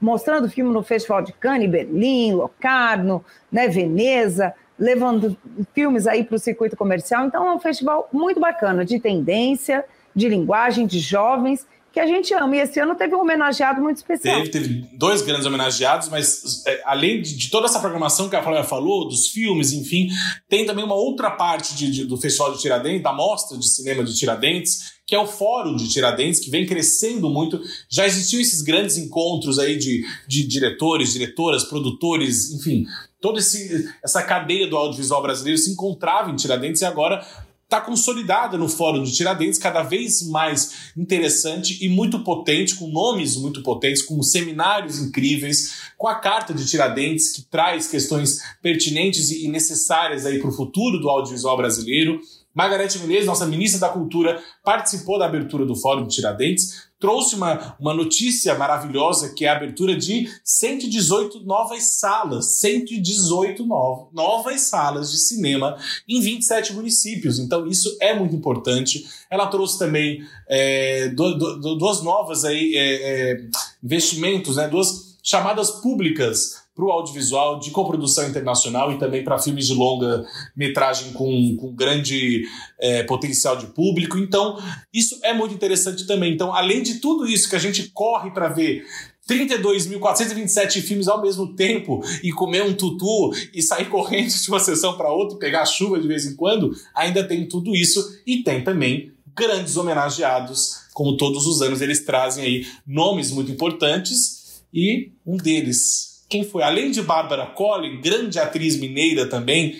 mostrando filme no Festival de Cannes, Berlim, Locarno, né, Veneza, levando filmes aí para o circuito comercial. Então é um festival muito bacana, de tendência, de linguagem, de jovens, que a gente ama. E esse ano teve um homenageado muito especial. Teve, teve dois grandes homenageados, mas é, além de, de toda essa programação que a Flávia falou, dos filmes, enfim, tem também uma outra parte de- de- do Festival de Tiradentes, da Mostra de Cinema de Tiradentes, que é o Fórum de Tiradentes, que vem crescendo muito. Já existiam esses grandes encontros aí de, de diretores, diretoras, produtores, enfim, toda essa cadeia do audiovisual brasileiro se encontrava em Tiradentes e agora está consolidada no Fórum de Tiradentes, cada vez mais interessante e muito potente, com nomes muito potentes, com seminários incríveis, com a Carta de Tiradentes, que traz questões pertinentes e necessárias para o futuro do audiovisual brasileiro. Margarete Menezes, nossa ministra da Cultura, participou da abertura do Fórum de Tiradentes, trouxe uma, uma notícia maravilhosa, que é a abertura de 118 novas salas, 118 no- novas salas de cinema em 27 municípios. Então, isso é muito importante. Ela trouxe também é, du- du- duas novas aí, é, é, investimentos, né, duas chamadas públicas para o audiovisual de coprodução internacional e também para filmes de longa metragem com, com grande é, potencial de público. Então, isso é muito interessante também. Então, além de tudo isso que a gente corre para ver 32.427 filmes ao mesmo tempo e comer um tutu e sair correndo de uma sessão para outra e pegar chuva de vez em quando, ainda tem tudo isso e tem também grandes homenageados, como todos os anos eles trazem aí nomes muito importantes e um deles, quem foi? Além de Bárbara Collin, grande atriz mineira também,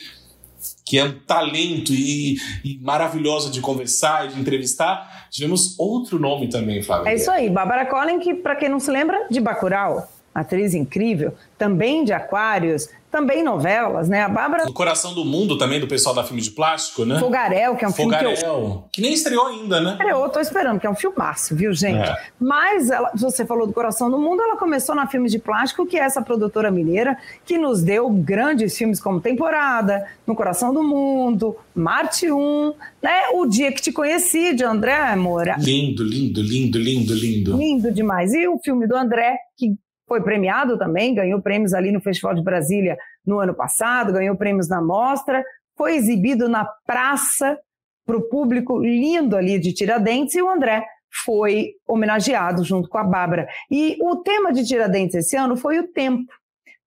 que é um talento e, e maravilhosa de conversar e de entrevistar, tivemos outro nome também, Flávia. É isso aí, Bárbara Collin, que para quem não se lembra, de Bacurau, atriz incrível, também de Aquários, também novelas, né? A Bárbara No Coração do Mundo também, do pessoal da Filme de Plástico, né? Fogarel, que é um filme que eu Fogarel, que nem estreou ainda, né? Eu tô esperando, que é um filmaço, viu, gente? É. Mas ela, você falou do Coração do Mundo, ela começou na Filmes de Plástico, que é essa produtora mineira que nos deu grandes filmes como Temporada, No Coração do Mundo, Marte 1, né? O Dia que Te Conheci, de André Moura. Lindo, lindo, lindo, lindo, lindo. Lindo demais. E o filme do André, que foi premiado também, ganhou prêmios ali no Festival de Brasília no ano passado, ganhou prêmios na mostra, foi exibido na praça para o público lindo ali de Tiradentes e o André foi homenageado junto com a Bárbara. E o tema de Tiradentes esse ano foi o tempo.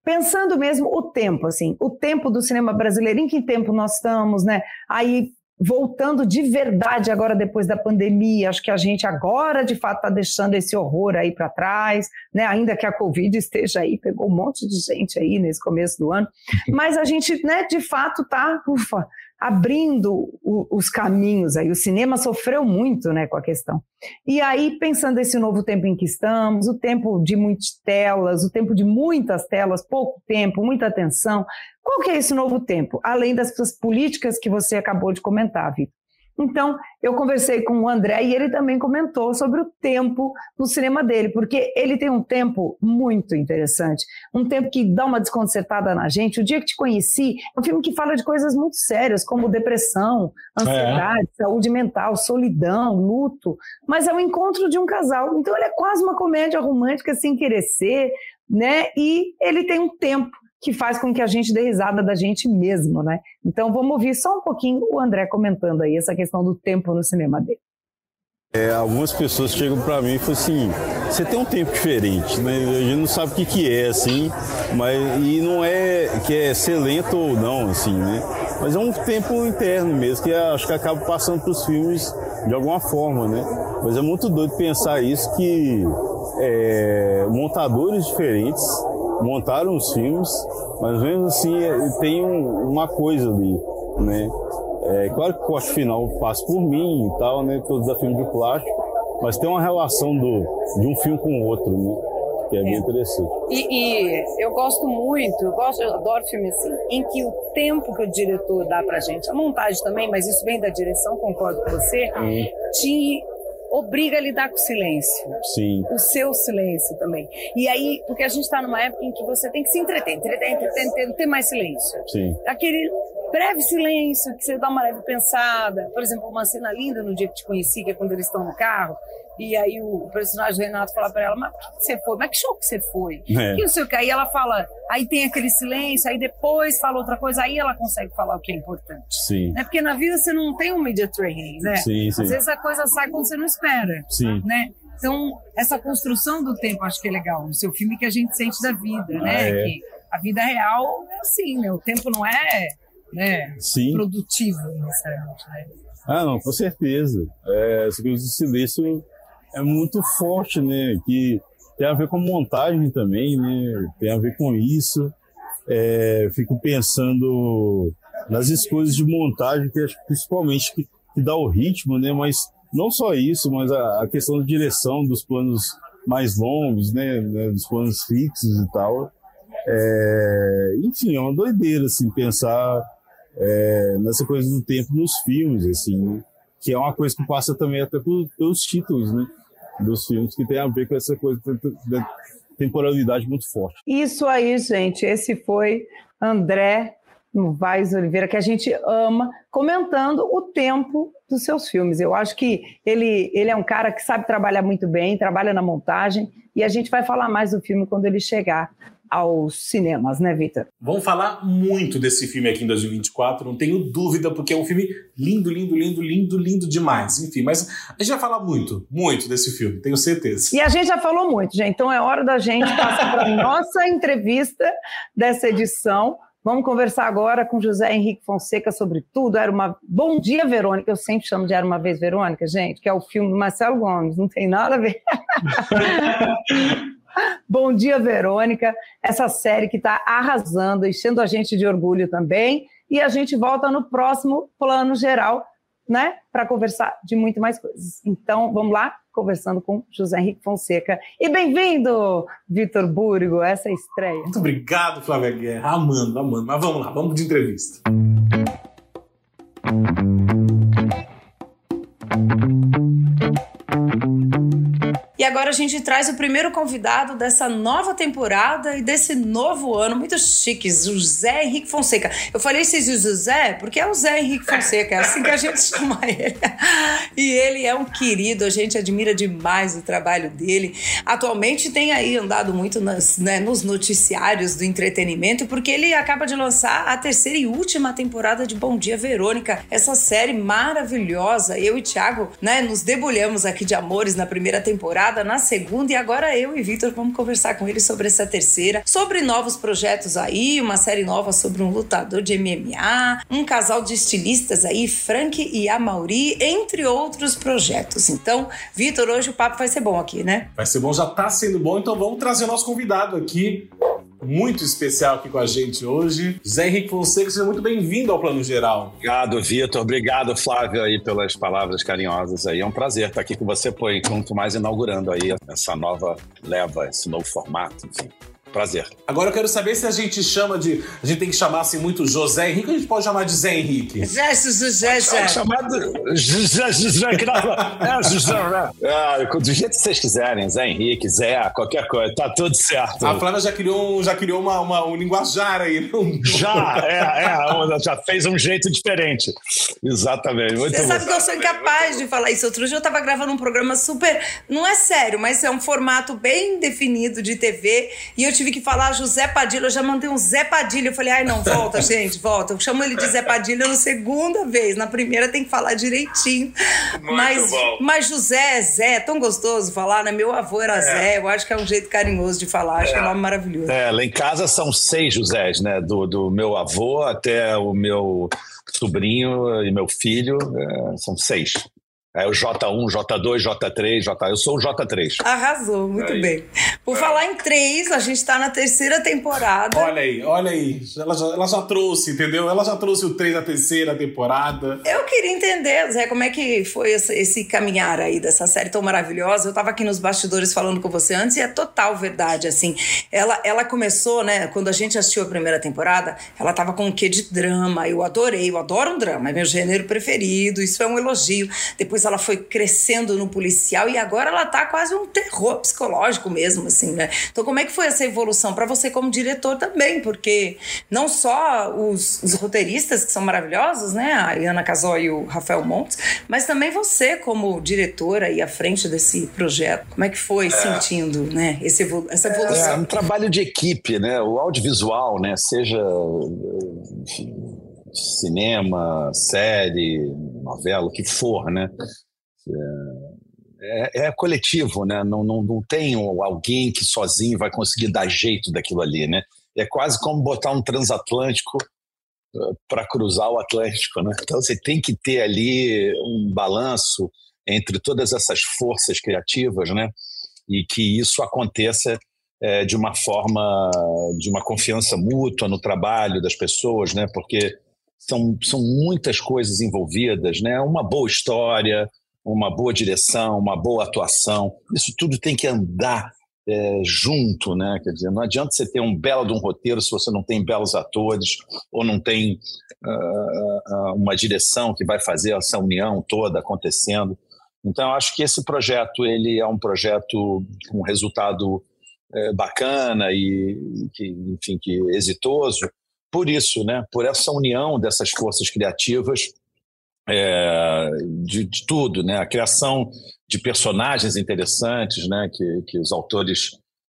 Pensando mesmo o tempo, assim, o tempo do cinema brasileiro, em que tempo nós estamos, né? Aí voltando de verdade agora depois da pandemia, acho que a gente agora de fato está deixando esse horror aí para trás, né? Ainda que a Covid esteja aí, pegou um monte de gente aí nesse começo do ano, mas a gente, né, de fato tá, ufa, abrindo o, os caminhos aí. O cinema sofreu muito né, com a questão. E aí, pensando nesse novo tempo em que estamos, o tempo de muitas telas, o tempo de muitas telas, pouco tempo, muita atenção, qual que é esse novo tempo? Além das políticas que você acabou de comentar, Vitor. Então, eu conversei com o André e ele também comentou sobre o tempo no cinema dele, porque ele tem um tempo muito interessante, um tempo que dá uma desconcertada na gente. O Dia que Te Conheci é um filme que fala de coisas muito sérias, como depressão, ansiedade, é. saúde mental, solidão, luto, mas é o encontro de um casal. Então, ele é quase uma comédia romântica sem querer ser, né? E ele tem um tempo que faz com que a gente dê risada da gente mesmo, né? Então vamos ouvir só um pouquinho o André comentando aí essa questão do tempo no cinema dele. É, algumas pessoas chegam para mim e falam assim: você tem um tempo diferente, né? A gente não sabe o que, que é, assim, mas e não é que é ser lento ou não, assim, né? Mas é um tempo interno mesmo, que acho que acaba passando para os filmes de alguma forma, né? Mas é muito doido pensar isso que é, montadores diferentes montaram os filmes, mas mesmo assim é, tem uma coisa ali, né? É, claro que o corte final passa por mim e tal, né? Todos os filmes de plástico, mas tem uma relação do, de um filme com o outro, né? Que é, é. bem interessante. E, e, eu gosto muito, eu, gosto, eu adoro filme assim, em que o tempo que o diretor dá pra gente, a montagem também, mas isso vem da direção, concordo com você, hum. te obriga a lidar com o silêncio. Sim. O seu silêncio também. E aí, porque a gente está numa época em que você tem que se entreter, entreter, entreter, entreter não tem mais silêncio. Sim. Aquele breve silêncio que você dá uma leve pensada. Por exemplo, uma cena linda no dia que te conheci, que é quando eles estão no carro, e aí o personagem do Renato fala para ela, mas por que você foi? Mas que show que você foi? É. Que não sei o que. Aí ela fala, aí tem aquele silêncio, aí depois fala outra coisa, aí ela consegue falar o que é importante. Sim. Né? Porque na vida você não tem um media training, né? Sim, sim. Às vezes a coisa sai quando você não espera. Sim. Né? Então, essa construção do tempo acho que é legal no seu filme que a gente sente da vida, né? Ah, é. Que a vida real é assim, né? O tempo não é né, Sim. produtivo necessariamente, né? Ah, não, com certeza. É, essa coisa do silêncio é muito forte, né? Que tem a ver com montagem também, né? Tem a ver com isso. É, fico pensando nas escolhas de montagem, que principalmente que, que, dá o ritmo, né? Mas não só isso, mas a, a questão da direção dos planos mais longos, né? né dos planos fixos e tal. É, enfim, é uma doideira, assim, pensar é, nessa coisa do tempo nos filmes, assim, né? que é uma coisa que passa também até pelos títulos, né? Dos filmes que tem a ver com essa coisa da temporalidade muito forte. Isso aí, gente. Esse foi André Novaes Oliveira, que a gente ama, comentando o tempo dos seus filmes. Eu acho que ele, ele é um cara que sabe trabalhar muito bem, trabalha na montagem, e a gente vai falar mais do filme quando ele chegar aos cinemas, né, Vitor? Vamos falar muito desse filme aqui em 2024, não tenho dúvida, porque é um filme lindo, lindo, lindo, lindo, lindo demais. Enfim, mas a gente vai falar muito, muito desse filme, tenho certeza. E a gente já falou muito, gente, então é hora da gente passar para a nossa entrevista dessa edição. Vamos conversar agora com José Henrique Fonseca sobre tudo. Era uma Bom Dia Verônica, eu sempre chamo de Era uma vez Verônica, gente, que é o filme do Marcelo Gomes, não tem nada a ver. Bom dia, Verônica. Essa série que está arrasando, enchendo a gente de orgulho também. E a gente volta no próximo plano geral, né? Para conversar de muito mais coisas. Então, vamos lá, conversando com José Henrique Fonseca. E bem-vindo, Vitor Burgo, essa é estreia. Muito obrigado, Flávia Guerra. Amando, amando. Mas vamos lá, vamos de entrevista. E agora a gente traz o primeiro convidado dessa nova temporada e desse novo ano, muito chique, José Henrique Fonseca. Eu falei esse José porque é o Zé Henrique Fonseca, é assim que a gente chama ele. E ele é um querido, a gente admira demais o trabalho dele. Atualmente tem aí andado muito nas, né, nos noticiários do entretenimento, porque ele acaba de lançar a terceira e última temporada de Bom Dia Verônica, essa série maravilhosa. Eu e Thiago, né, nos debulhamos aqui de amores na primeira temporada na segunda e agora eu e Vitor vamos conversar com ele sobre essa terceira, sobre novos projetos aí, uma série nova sobre um lutador de MMA, um casal de estilistas aí, Frank e Amauri, entre outros projetos. Então, Vitor, hoje o papo vai ser bom aqui, né? Vai ser bom, já tá sendo bom, então vamos trazer o nosso convidado aqui muito especial aqui com a gente hoje. Zé Henrique Fonseca, seja muito bem-vindo ao Plano Geral. Obrigado, Vitor. Obrigado, Flávio, aí, pelas palavras carinhosas aí. É um prazer estar aqui com você, pô, enquanto mais inaugurando aí essa nova leva, esse novo formato, enfim. Prazer. Agora eu quero saber se a gente chama de. A gente tem que chamar assim muito José Henrique ou a gente pode chamar de Zé Henrique? Zé, Zé, Zé. Chamado José, José, que dava- é, José, né? Ah, do jeito que vocês quiserem, Zé Henrique, Zé, qualquer coisa, tá tudo certo. A Flávia já criou, um, já criou uma, uma- um linguajar aí. não? Já, é, é, já fez um jeito diferente. Exatamente. Muito Você bom. sabe que eu sou incapaz de falar isso. Outro dia eu tava gravando um programa super. Não é sério, mas é um formato bem definido de TV. E eu tive que falar José Padilha. Eu já mandei um Zé Padilha. Eu falei, ai, não, volta, gente, volta. Eu chamo ele de Zé Padilha na segunda vez. Na primeira tem que falar direitinho. mas, bom. mas José é Zé, é tão gostoso falar, né? Meu avô era Zé. Eu acho que é um jeito carinhoso de falar. Acho que é um nome maravilhoso. É, lá em casa são seis Josés, né? Do, do meu avô até o meu sobrinho e meu filho, é, são seis. É o J1, J2, J3, J. Eu sou o J3. Arrasou, muito Aí. bem. Por falar em três, a gente tá na terceira temporada. Olha aí, olha aí. Ela já, ela já trouxe, entendeu? Ela já trouxe o 3 da terceira temporada. Eu queria entender, Zé, como é que foi esse, esse caminhar aí dessa série tão maravilhosa. Eu tava aqui nos bastidores falando com você antes e é total verdade, assim. Ela, ela começou, né, quando a gente assistiu a primeira temporada, ela tava com um quê de drama. Eu adorei, eu adoro um drama, é meu gênero preferido, isso é um elogio. Depois ela foi crescendo no policial e agora ela tá quase um terror psicológico mesmo, assim, né? Então como é que foi essa evolução para você como diretor também? Porque não só os, os roteiristas que são maravilhosos, né? A Iana Casó e o Rafael Montes, mas também você como diretora aí à frente desse projeto. Como é que foi sentindo, né, esse evolu- essa É evolução? um trabalho de equipe, né? O audiovisual, né? Seja enfim, cinema, série, novela, o que for, né? É, é coletivo, né? Não, não, não tem alguém que sozinho vai conseguir dar jeito daquilo ali, né? É quase como botar um transatlântico para cruzar o Atlântico, né? Então você tem que ter ali um balanço entre todas essas forças criativas, né? E que isso aconteça é, de uma forma, de uma confiança mútua no trabalho das pessoas, né? Porque são, são muitas coisas envolvidas, né? Uma boa história, uma boa direção, uma boa atuação, isso tudo tem que andar é, junto, né? Quer dizer, não adianta você ter um belo de um roteiro se você não tem belos atores ou não tem ah, uma direção que vai fazer essa união toda acontecendo. Então, eu acho que esse projeto ele é um projeto com resultado é, bacana e que, enfim, que exitoso. Por isso, né? Por essa união dessas forças criativas é, de, de tudo, né? A criação de personagens interessantes, né? Que, que os autores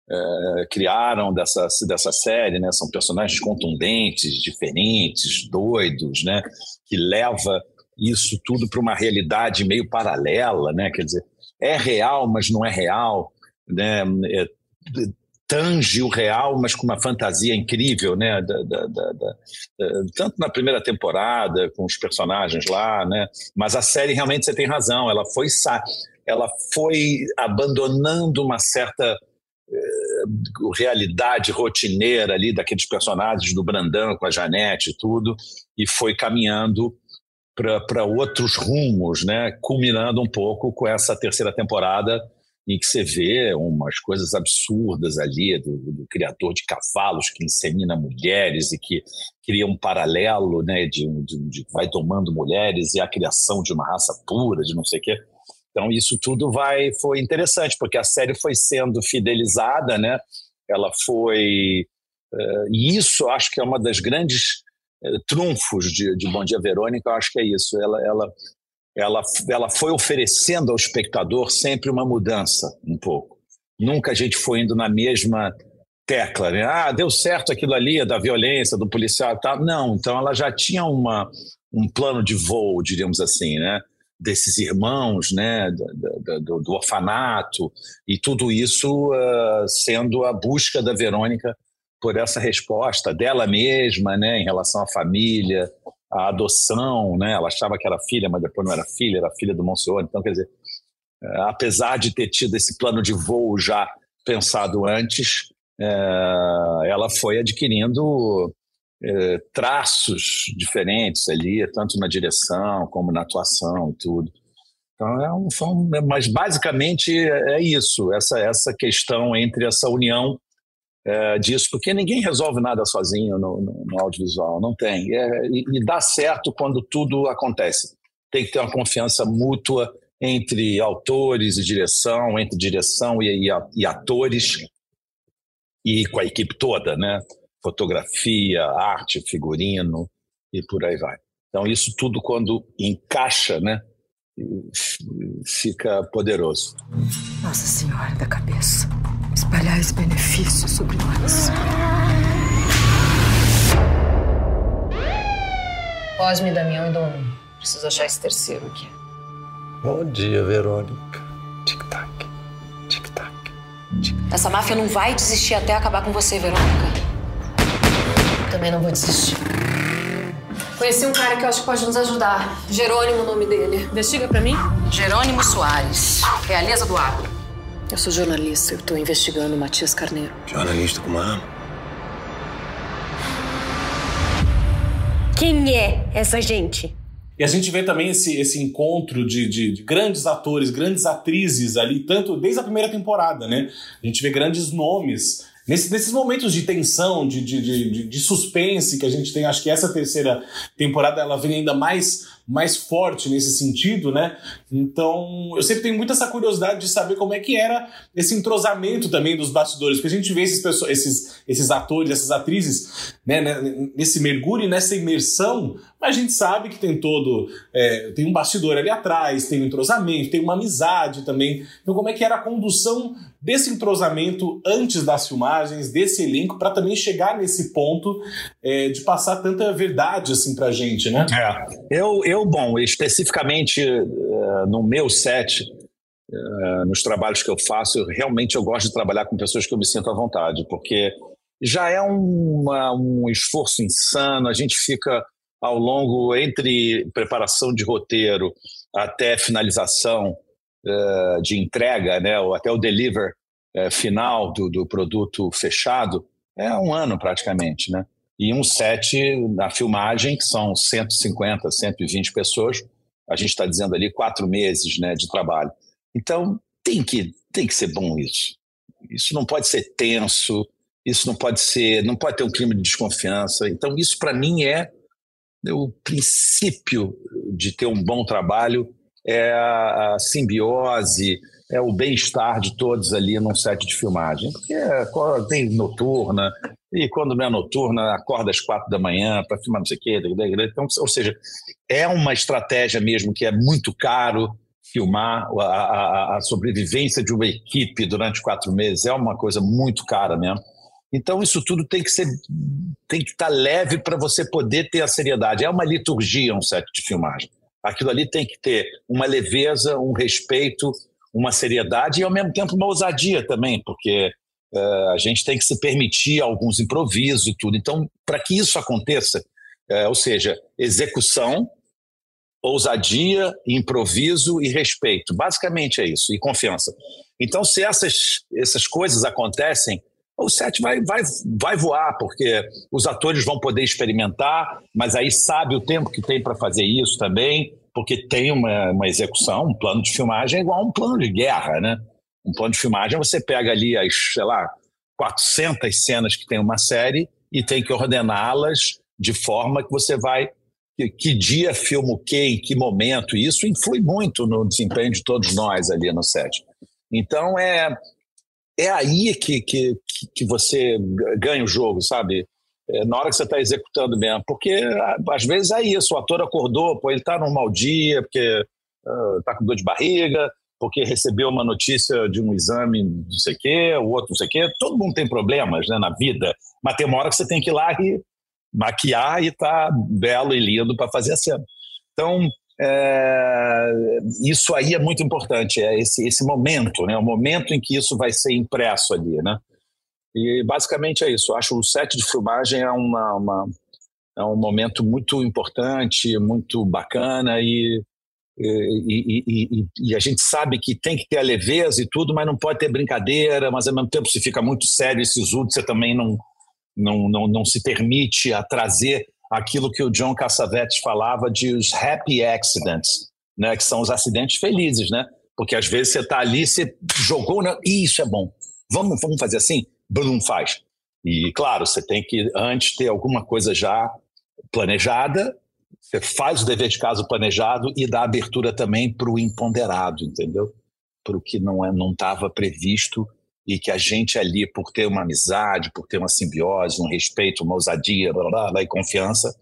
é, criaram dessa dessa série, né? São personagens contundentes, diferentes, doidos, né? Que leva isso tudo para uma realidade meio paralela, né? Quer dizer, é real, mas não é real, né? É, tange o real, mas com uma fantasia incrível, né? Da, da, da, da, tanto na primeira temporada, com os personagens lá, né? Mas a série realmente você tem razão, ela foi ela foi abandonando uma certa eh, realidade rotineira ali daqueles personagens do Brandão com a Janete e tudo, e foi caminhando para outros rumos, né? Culminando um pouco com essa terceira temporada em que você vê umas coisas absurdas ali do, do, criador de cavalos que insemina mulheres e que cria um paralelo né, de, de, de vai tomando mulheres e a criação de uma raça pura, de não sei o quê. Então isso tudo vai foi interessante porque a série foi sendo fidelizada, né? Ela foi uh, e isso acho que é uma das grandes uh, trunfos de, de Bom Dia Verônica. Eu acho que é isso. Ela ela ela, ela foi oferecendo ao espectador sempre uma mudança, um pouco. Nunca a gente foi indo na mesma tecla, né? Ah, deu certo aquilo ali, da violência, do policial tal. Não, então ela já tinha uma, um plano de voo, diríamos assim, né? Desses irmãos, né? Do, do, do orfanato, e tudo isso uh, sendo a busca da Verônica por essa resposta dela mesma, né? Em relação à família, a adoção, né? Ela achava que era filha, mas depois não era filha, era filha do Monsenhor. Então, quer dizer, apesar de ter tido esse plano de voo já pensado antes, é, ela foi adquirindo é, traços diferentes ali, tanto na direção como na atuação e tudo. Então, é um, mas basicamente é isso, essa, essa questão entre essa união é, disso, porque ninguém resolve nada sozinho no, no, no audiovisual, não tem. É, e, e, dá certo quando tudo acontece. Tem que ter uma confiança mútua entre autores e direção, entre direção e, e, e atores, e com a equipe toda, né? Fotografia, arte, figurino e por aí vai. Então, isso tudo, quando encaixa, né? fica poderoso. Nossa Senhora da Cabeça espalhar esse benefício sobre nós. Cosme, Damião e Dom. Preciso achar esse terceiro aqui. Bom dia, Verônica. Tic-tac, tic-tac, tic Essa máfia não vai desistir até acabar com você, Verônica. Também não vou desistir. Conheci um cara que eu acho que pode nos ajudar. Jerônimo, o nome dele. Investiga pra mim? Jerônimo Soares. Realeza do Agro. Eu sou jornalista, eu tô investigando o Matias Carneiro. Jornalista com uma arma? Quem é essa gente? E a gente vê também esse, esse encontro de, de, de, grandes atores, grandes atrizes ali, tanto desde a primeira temporada, né? A gente vê grandes nomes Nesse, nesses momentos de tensão, de, de, de, de, suspense que a gente tem, acho que essa terceira temporada ela vem ainda mais, mais forte nesse sentido, né? Então, eu sempre tenho muita essa curiosidade de saber como é que era esse entrosamento também dos bastidores, porque a gente vê esses, pessoas, esses, esses atores, essas atrizes, né, né, nesse mergulho nessa imersão, mas a gente sabe que tem todo. É, tem um bastidor ali atrás, tem um entrosamento, tem uma amizade também. Então, como é que era a condução desse entrosamento antes das filmagens, desse elenco, para também chegar nesse ponto é, de passar tanta verdade assim pra gente, né? É. Eu, eu bom, especificamente uh, no meu set, uh, nos trabalhos que eu faço, eu, realmente eu gosto de trabalhar com pessoas que eu me sinto à vontade, porque já é uma, um esforço insano, a gente fica ao longo entre preparação de roteiro até finalização uh, de entrega, né, ou até o deliver final do, do produto fechado, é um ano praticamente, né? E um set na filmagem, que são 150, 120 pessoas, a gente está dizendo ali quatro meses né, de trabalho. Então, tem que, tem que ser bom isso. Isso não pode ser tenso, isso não pode ser, não pode ter um clima de desconfiança. Então, isso para mim é o princípio de ter um bom trabalho é a, simbiose, é o bem-estar de todos ali num set de filmagem. Porque é, tem noturna, e quando não é noturna, acorda às quatro da manhã para filmar não sei o quê. Então, ou seja, é uma estratégia mesmo que é muito caro filmar a, a, a sobrevivência de uma equipe durante quatro meses. É uma coisa muito cara mesmo. Então isso tudo tem que ser tem que estar leve para você poder ter a seriedade. É uma liturgia um set de filmagem. Aquilo ali tem que ter uma leveza, um respeito, uma seriedade e ao mesmo tempo uma ousadia também, porque uh, a gente tem que se permitir alguns improvisos e tudo. Então, para que isso aconteça, uh, ou seja, execução, ousadia, improviso e respeito. Basicamente é isso, e confiança. Então, se essas, essas coisas acontecem, o set vai, vai, vai voar, porque os atores vão poder experimentar, mas aí sabe o tempo que tem para fazer isso também, porque tem uma, uma execução, um plano de filmagem é igual a um plano de guerra, né? Um plano de filmagem, você pega ali as, sei lá, 400 cenas que tem uma série e tem que ordená-las de forma que você vai que, que, dia filma o quê, em que momento, isso influi muito no desempenho de todos nós ali no set. Então, é, é aí que, que, que você ganha o jogo, sabe? É, na hora que você está executando mesmo. Porque às vezes é isso, o ator acordou, pô, ele está num mau dia, porque está uh, com dor de barriga, porque recebeu uma notícia de um exame não sei o quê, o outro não sei o quê. Todo mundo tem problemas né, na vida, mas tem uma hora que você tem que ir lá e maquiar e tá belo e lindo para fazer a cena. Então, é, isso aí é muito importante, é esse, esse momento, né? o momento em que isso vai ser impresso ali. Né? E basicamente é isso. Eu acho o set de filmagem é, uma, uma, é um momento muito importante, muito bacana e e, e, e, e, a gente sabe que tem que ter a leveza e tudo, mas não pode ter brincadeira, mas ao mesmo tempo se fica muito sério e sisudo, você também não, não, não, não se permite a trazer aquilo que o John Cassavetes falava de os happy accidents, né, que são os acidentes felizes, né? Porque às vezes você está ali, você jogou, né? isso é bom. Vamos, vamos fazer assim? Não faz. E claro, você tem que antes ter alguma coisa já planejada, você faz o dever de casa planejado e dá abertura também para o imponderado, entendeu? Para o que não é, não estava previsto e que a gente ali, por ter uma amizade, por ter uma simbiose, um respeito, uma ousadia, blá, blá, blá, e confiança,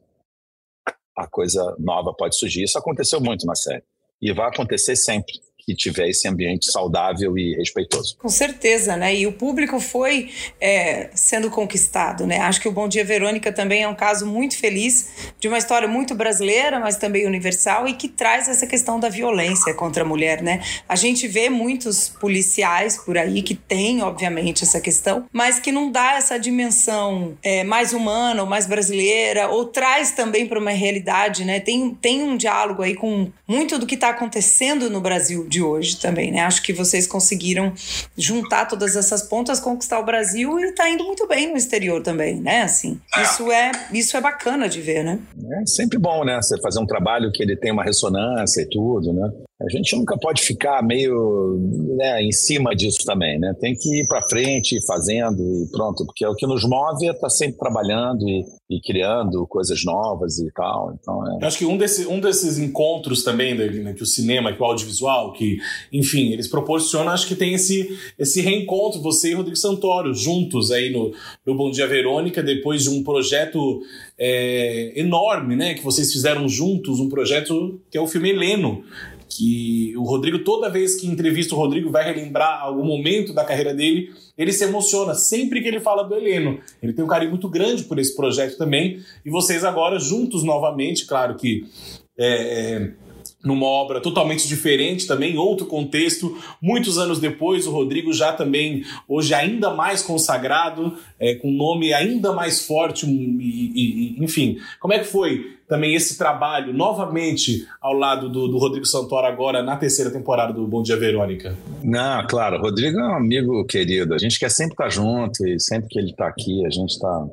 a coisa nova pode surgir. Isso aconteceu muito na série e vai acontecer sempre que tiver esse ambiente saudável e respeitoso. Com certeza, né? E o público foi é, sendo conquistado, né? Acho que o Bom Dia Verônica também é um caso muito feliz de uma história muito brasileira, mas também universal e que traz essa questão da violência contra a mulher, né? A gente vê muitos policiais por aí que têm, obviamente, essa questão, mas que não dá essa dimensão é, mais humana ou mais brasileira ou traz também para uma realidade, né? Tem, tem um diálogo aí com muito do que está acontecendo no Brasil de hoje também, né? Acho que vocês conseguiram juntar todas essas pontas, conquistar o Brasil e tá indo muito bem no exterior também, né? Assim, isso é isso é bacana de ver, né? É sempre bom, né? Você fazer um trabalho que ele tem uma ressonância e tudo, né? A gente nunca pode ficar meio né, em cima disso também, né? Tem que ir para frente, fazendo e pronto, porque é o que nos move é estar tá sempre trabalhando e, e, criando coisas novas e tal. Então, é... Acho que um, desse, um desses encontros também né, que o cinema, que o audiovisual, que enfim eles proporcionam, acho que tem esse esse reencontro você e Rodrigo Santoro juntos aí no, no Bom Dia Verônica depois de um projeto é, enorme, né, que vocês fizeram juntos, um projeto que é o filme Heleno que o Rodrigo, toda vez que entrevista o Rodrigo, vai relembrar algum momento da carreira dele, ele se emociona sempre que ele fala do Heleno. Ele tem um carinho muito grande por esse projeto também, e vocês agora juntos novamente, claro que. É, é, numa obra totalmente diferente também, outro contexto. Muitos anos depois, o Rodrigo já também, hoje ainda mais consagrado, é, com um nome ainda mais forte, e, e, enfim. Como é que foi também esse trabalho novamente ao lado do, do Rodrigo Santoro agora na terceira temporada do Bom Dia Verônica? Não, claro, o Rodrigo é um amigo querido. A gente quer sempre estar junto e sempre que ele está aqui, a gente está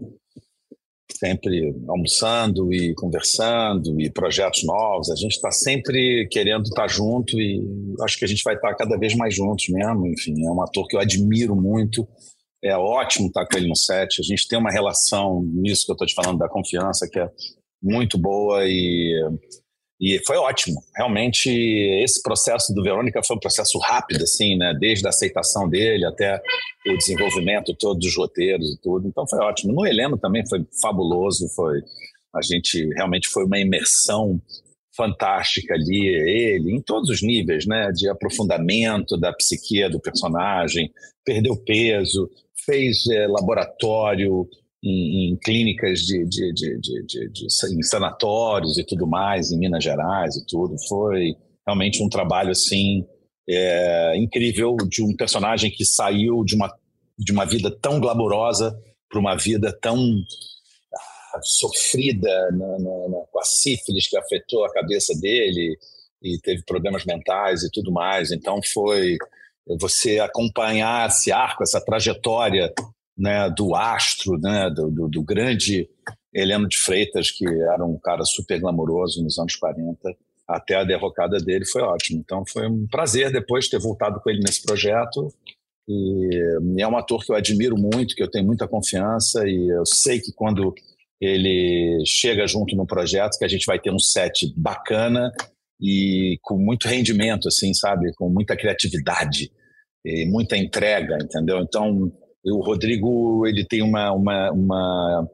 sempre almoçando e conversando e projetos novos. A gente está sempre querendo estar junto e acho que a gente vai estar cada vez mais juntos mesmo. Enfim, é um ator que eu admiro muito. É ótimo estar com ele no set. A gente tem uma relação nisso que eu estou te falando da confiança que é muito boa e e foi ótimo. Realmente, esse processo do Verônica foi um processo rápido, assim, né? Desde a aceitação dele até o desenvolvimento todo dos roteiros e tudo. Então, foi ótimo. No Heleno também foi fabuloso. Foi a gente realmente foi uma imersão fantástica ali. Ele, em todos os níveis, né? De aprofundamento da psique do personagem, perdeu peso, fez é, laboratório em, em clínicas de, de, de, de, em sanatórios e tudo mais, em Minas Gerais e tudo. Foi realmente um trabalho assim é, incrível de um personagem que saiu de uma, de uma vida tão glamurosa para uma vida tão ah, sofrida na, na, na, com a sífilis que afetou a cabeça dele e teve problemas mentais e tudo mais. Então foi você acompanhar esse arco, essa trajetória né, do astro, né, do, do, do, grande Heleno de Freitas, que era um cara super glamouroso nos anos 40, até a derrocada dele foi ótimo. Então foi um prazer depois ter voltado com ele nesse projeto. E é um ator que eu admiro muito, que eu tenho muita confiança e eu sei que quando ele chega junto no projeto, que a gente vai ter um set bacana e com muito rendimento, assim, sabe? Com muita criatividade e muita entrega, entendeu? Então, o Rodrigo ele tem uma, uma, uma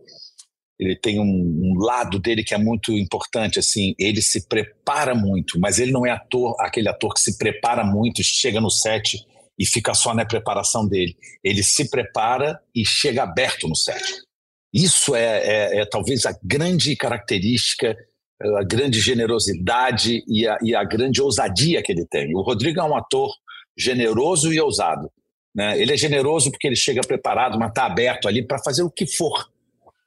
ele tem um, um, lado dele que é muito importante assim ele se prepara muito mas ele não é ator aquele ator que se prepara muito chega no set e fica só na preparação dele. Ele se prepara e chega aberto no set. Isso é, é, é talvez a grande característica a grande generosidade e a, e a grande ousadia que ele tem. O Rodrigo é um ator generoso e ousado né? Ele é generoso porque ele chega preparado, mas está aberto ali para fazer o que for.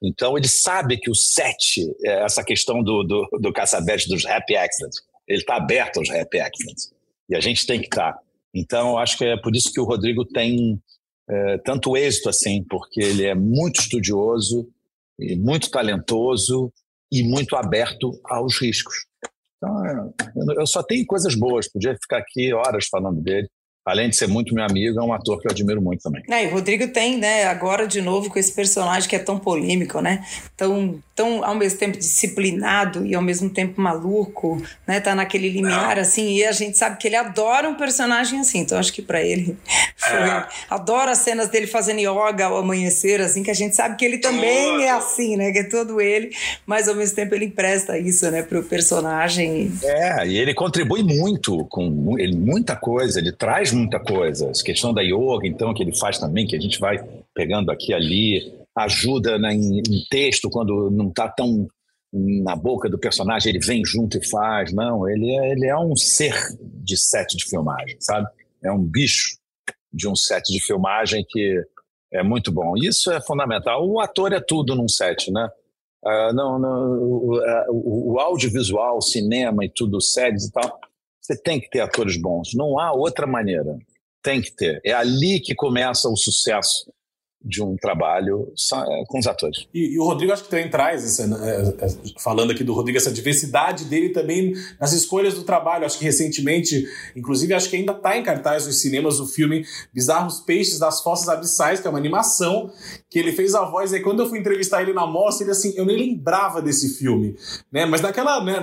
Então ele sabe que o set, é essa questão do, do, do caçabete dos happy accidents, Ele está aberto aos happy accidents. E a gente tem que estar. Tá. Então, acho que é por isso que o Rodrigo tem é, tanto êxito assim, porque ele é muito estudioso, e muito talentoso e muito aberto aos riscos. Então, é, eu só tenho coisas boas, podia ficar aqui horas falando dele além de ser muito meu amigo, é um ator que eu admiro muito também. É, e o Rodrigo tem, né, agora de novo com esse personagem que é tão polêmico, né? Tão, tão ao mesmo tempo disciplinado e ao mesmo tempo maluco, né? Tá naquele limiar assim, e a gente sabe que ele adora um personagem assim. Então acho que para ele foi, é. adora as cenas dele fazendo yoga ao amanhecer assim, que a gente sabe que ele também é assim, né? Que é todo ele, mas ao mesmo tempo ele empresta isso, né, pro personagem. É, e ele contribui muito com ele, muita coisa, ele traz muita coisa. A questão da yoga, então, que ele faz também, que a gente vai pegando aqui ali, ajuda né, em, em texto quando não está tão na boca do personagem, ele vem junto e faz. Não, ele é, ele é um ser de set de filmagem, sabe? É um bicho de um set de filmagem que é muito bom. Isso é fundamental. O ator é tudo num set, né? Uh, não, não, o, o, o, audiovisual, cinema e tudo, séries e tal, você tem que ter atores bons. Não há outra maneira. Tem que ter. É ali que começa o sucesso de um trabalho é, com os atores. E, e o Rodrigo acho que também traz, essa, né, é, é, falando aqui do Rodrigo, essa diversidade dele também nas escolhas do trabalho. Acho que recentemente, inclusive, acho que ainda está em cartaz nos cinemas o filme Bizarros Peixes das Fossas Abissais, que é uma animação que ele fez a voz. E quando eu fui entrevistar ele na mostra, ele assim, eu nem lembrava desse filme, né? Mas naquela, né,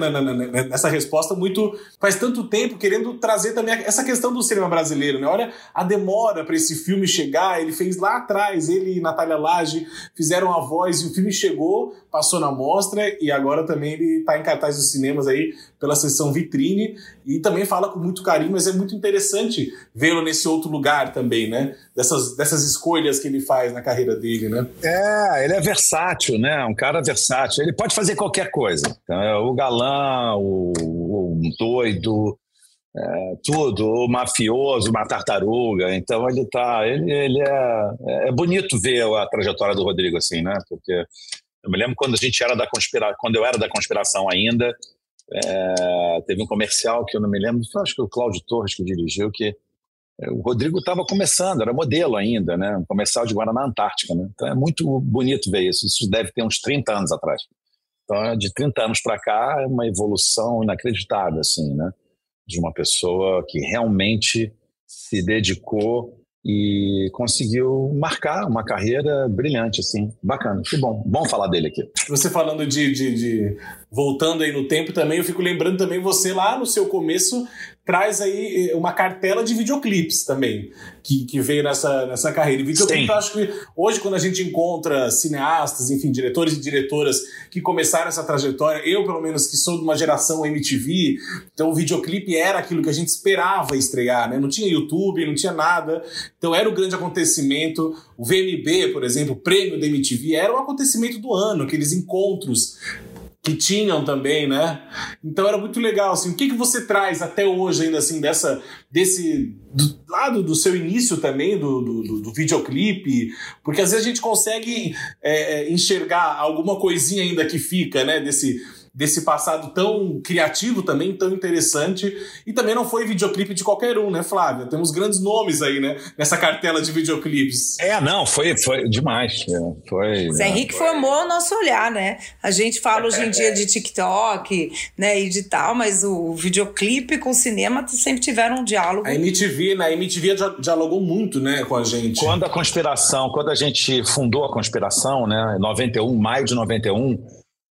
nessa resposta muito faz tanto tempo querendo trazer também essa questão do cinema brasileiro, né? Olha a demora para esse filme chegar. Ele fez lá atrás ele e Natália Lage fizeram a voz e o filme chegou, passou na mostra e agora também ele está em cartaz dos cinemas aí pela sessão vitrine e também fala com muito carinho, mas é muito interessante vê-lo nesse outro lugar também, né? Dessas, dessas escolhas que ele faz na carreira dele, né? É, ele é versátil, né? Um cara versátil. Ele pode fazer qualquer coisa. Então, é o galã, o, o doido, é, tudo, mafioso, uma tartaruga. Então ele tá, ele, ele é, é bonito ver a trajetória do Rodrigo assim, né? Porque eu me lembro quando a gente era da conspiração, quando eu era da conspiração ainda, é, teve um comercial que eu não me lembro, acho que o Cláudio Torres que dirigiu que é, o Rodrigo estava começando, era modelo ainda, né? Um comercial de Guaraná Antártica, né? Então é muito bonito ver isso. Isso deve ter uns 30 anos atrás. Então, de 30 anos para cá, é uma evolução inacreditável, assim, né? De uma pessoa que realmente se dedicou e conseguiu marcar uma carreira brilhante, assim, bacana. Que bom, bom falar dele aqui. Você falando de, de, de, voltando aí no tempo também, eu fico lembrando também você lá no seu começo traz aí eh, uma cartela de videoclipes também, que, que veio nessa, nessa carreira. E videoclipe, eu acho que hoje, quando a gente encontra cineastas, enfim, diretores e diretoras que começaram essa trajetória, eu, pelo menos, que sou de uma geração MTV, então o videoclipe era aquilo que a gente esperava estrear, né? Não tinha YouTube, não tinha nada, então era o grande acontecimento. O VMB, por exemplo, o prêmio da MTV, era um acontecimento do ano, aqueles encontros que tinham também, né? Então era muito legal, assim, o que, que você traz até hoje ainda, assim, dessa, desse, do lado do seu início também, do, do, do videoclipe, porque às vezes a gente consegue é, é enxergar alguma coisinha ainda que fica, né, desse, desse passado tão criativo também, tão interessante. E também não foi videoclipe de qualquer um, né, Flávia? Temos grandes nomes aí, né, nessa cartela de videoclipes. É, não, foi, foi demais. É, foi, Zé Henrique foi... formou o nosso olhar, né? A gente fala hoje em dia de TikTok, né, e de tal, mas o videoclipe com o cinema sempre tiveram um diálogo. A MTV, né? A MTV dialogou muito, né, com a gente. Quando a conspiração, quando a gente fundou a conspiração, né, 91, maio de 91,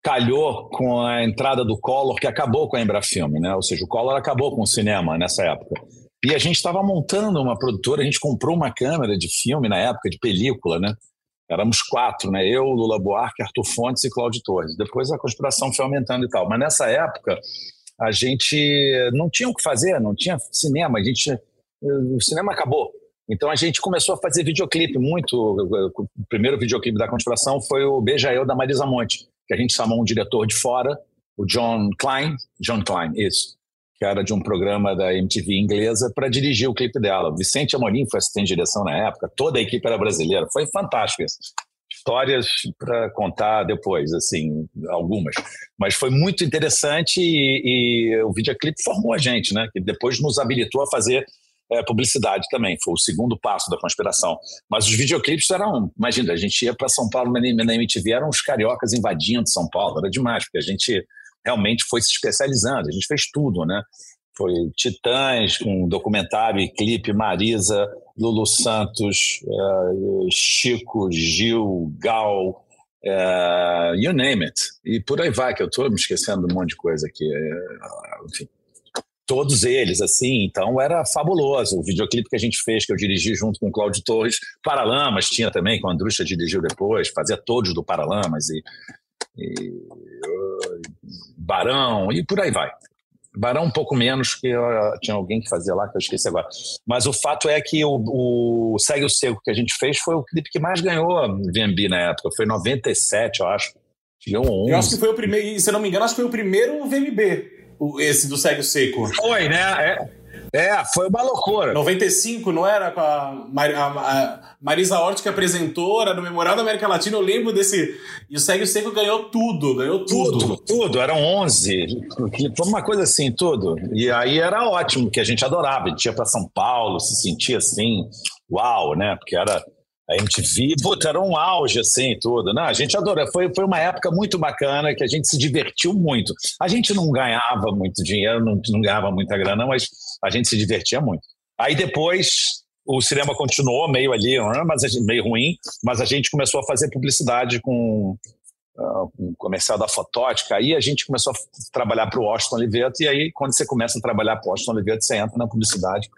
calhou com a entrada do Collor, que acabou com a Embrafilme, né? Ou seja, o Collor acabou com o cinema nessa época. E a gente estava montando uma produtora, a gente comprou uma câmera de filme na época, de película, né? Éramos quatro, né? Eu, Lula Buarque, Arthur Fontes e Cláudio Torres. Depois a conspiração foi aumentando e tal. Mas nessa época, a gente não tinha o que fazer, não tinha cinema. A gente, o cinema acabou. Então a gente começou a fazer videoclipe muito. O primeiro videoclipe da conspiração foi o Beija Eu da Marisa Monte que a gente chamou um diretor de fora, o John Klein, John Klein, isso, que era de um programa da MTV inglesa, para dirigir o clipe dela. Vicente Amorim foi assistente de direção na época, toda a equipe era brasileira, foi fantástico isso. histórias para contar depois, assim, algumas. Mas foi muito interessante e, e, o videoclipe formou a gente, né? Que depois nos habilitou a fazer é, publicidade também. Foi o segundo passo da conspiração. Mas os videoclipes eram, imagina, a gente ia para São Paulo na MTV, eram os cariocas invadindo São Paulo, era demais, porque a gente realmente foi se especializando, a gente fez tudo, né? Foi Titãs, com um documentário e clipe, Marisa, Lulu Santos, uh, Chico, Gil, Gal, uh, you name it. E por aí vai, que eu estou me esquecendo de um monte de coisa aqui. Uh, enfim, todos eles, assim, então era fabuloso. O videoclipe que a gente fez, que eu dirigi junto com o Cláudio Torres, Paralamas tinha também, que o Andrucha dirigiu depois, fazia todos do Paralamas e, e Barão, e por aí vai. Barão um pouco menos, que tinha alguém que fazia lá, que eu esqueci agora. Mas o fato é que o, o Segue o Seco que a gente fez foi o clipe que mais ganhou VMB na época. Foi 97, eu acho. Ganhou 11. Eu acho que foi o primeiro, se eu não me engano, acho que foi o primeiro VMB, esse do Segue o Seco. Foi, né? É. É, foi uma loucura. 95, não era? Com a, Mar, a, a Marisa Hort que apresentou, era no Memorial da América Latina, eu lembro desse. E o Segue o Seco ganhou tudo, ganhou tudo. Tudo, tudo, eram 11. Foi uma coisa assim, tudo. E aí era ótimo, que a gente adorava. A gente ia pra São Paulo, se sentia assim, uau, né? Porque era a MTV, puta, era um auge, assim, tudo. Não, a gente adorou. Foi, foi uma época muito bacana que a gente se divertiu muito. A gente não ganhava muito dinheiro, não, não ganhava muita grana, mas a gente se divertia muito. Aí depois o cinema continuou meio ali, mas meio ruim, mas a gente começou a fazer publicidade com uh, um comercial da Fotótica. Aí a gente começou a trabalhar para o Washington Oliveto, e aí quando você começa a trabalhar para o Washington Oliveto, você entra na publicidade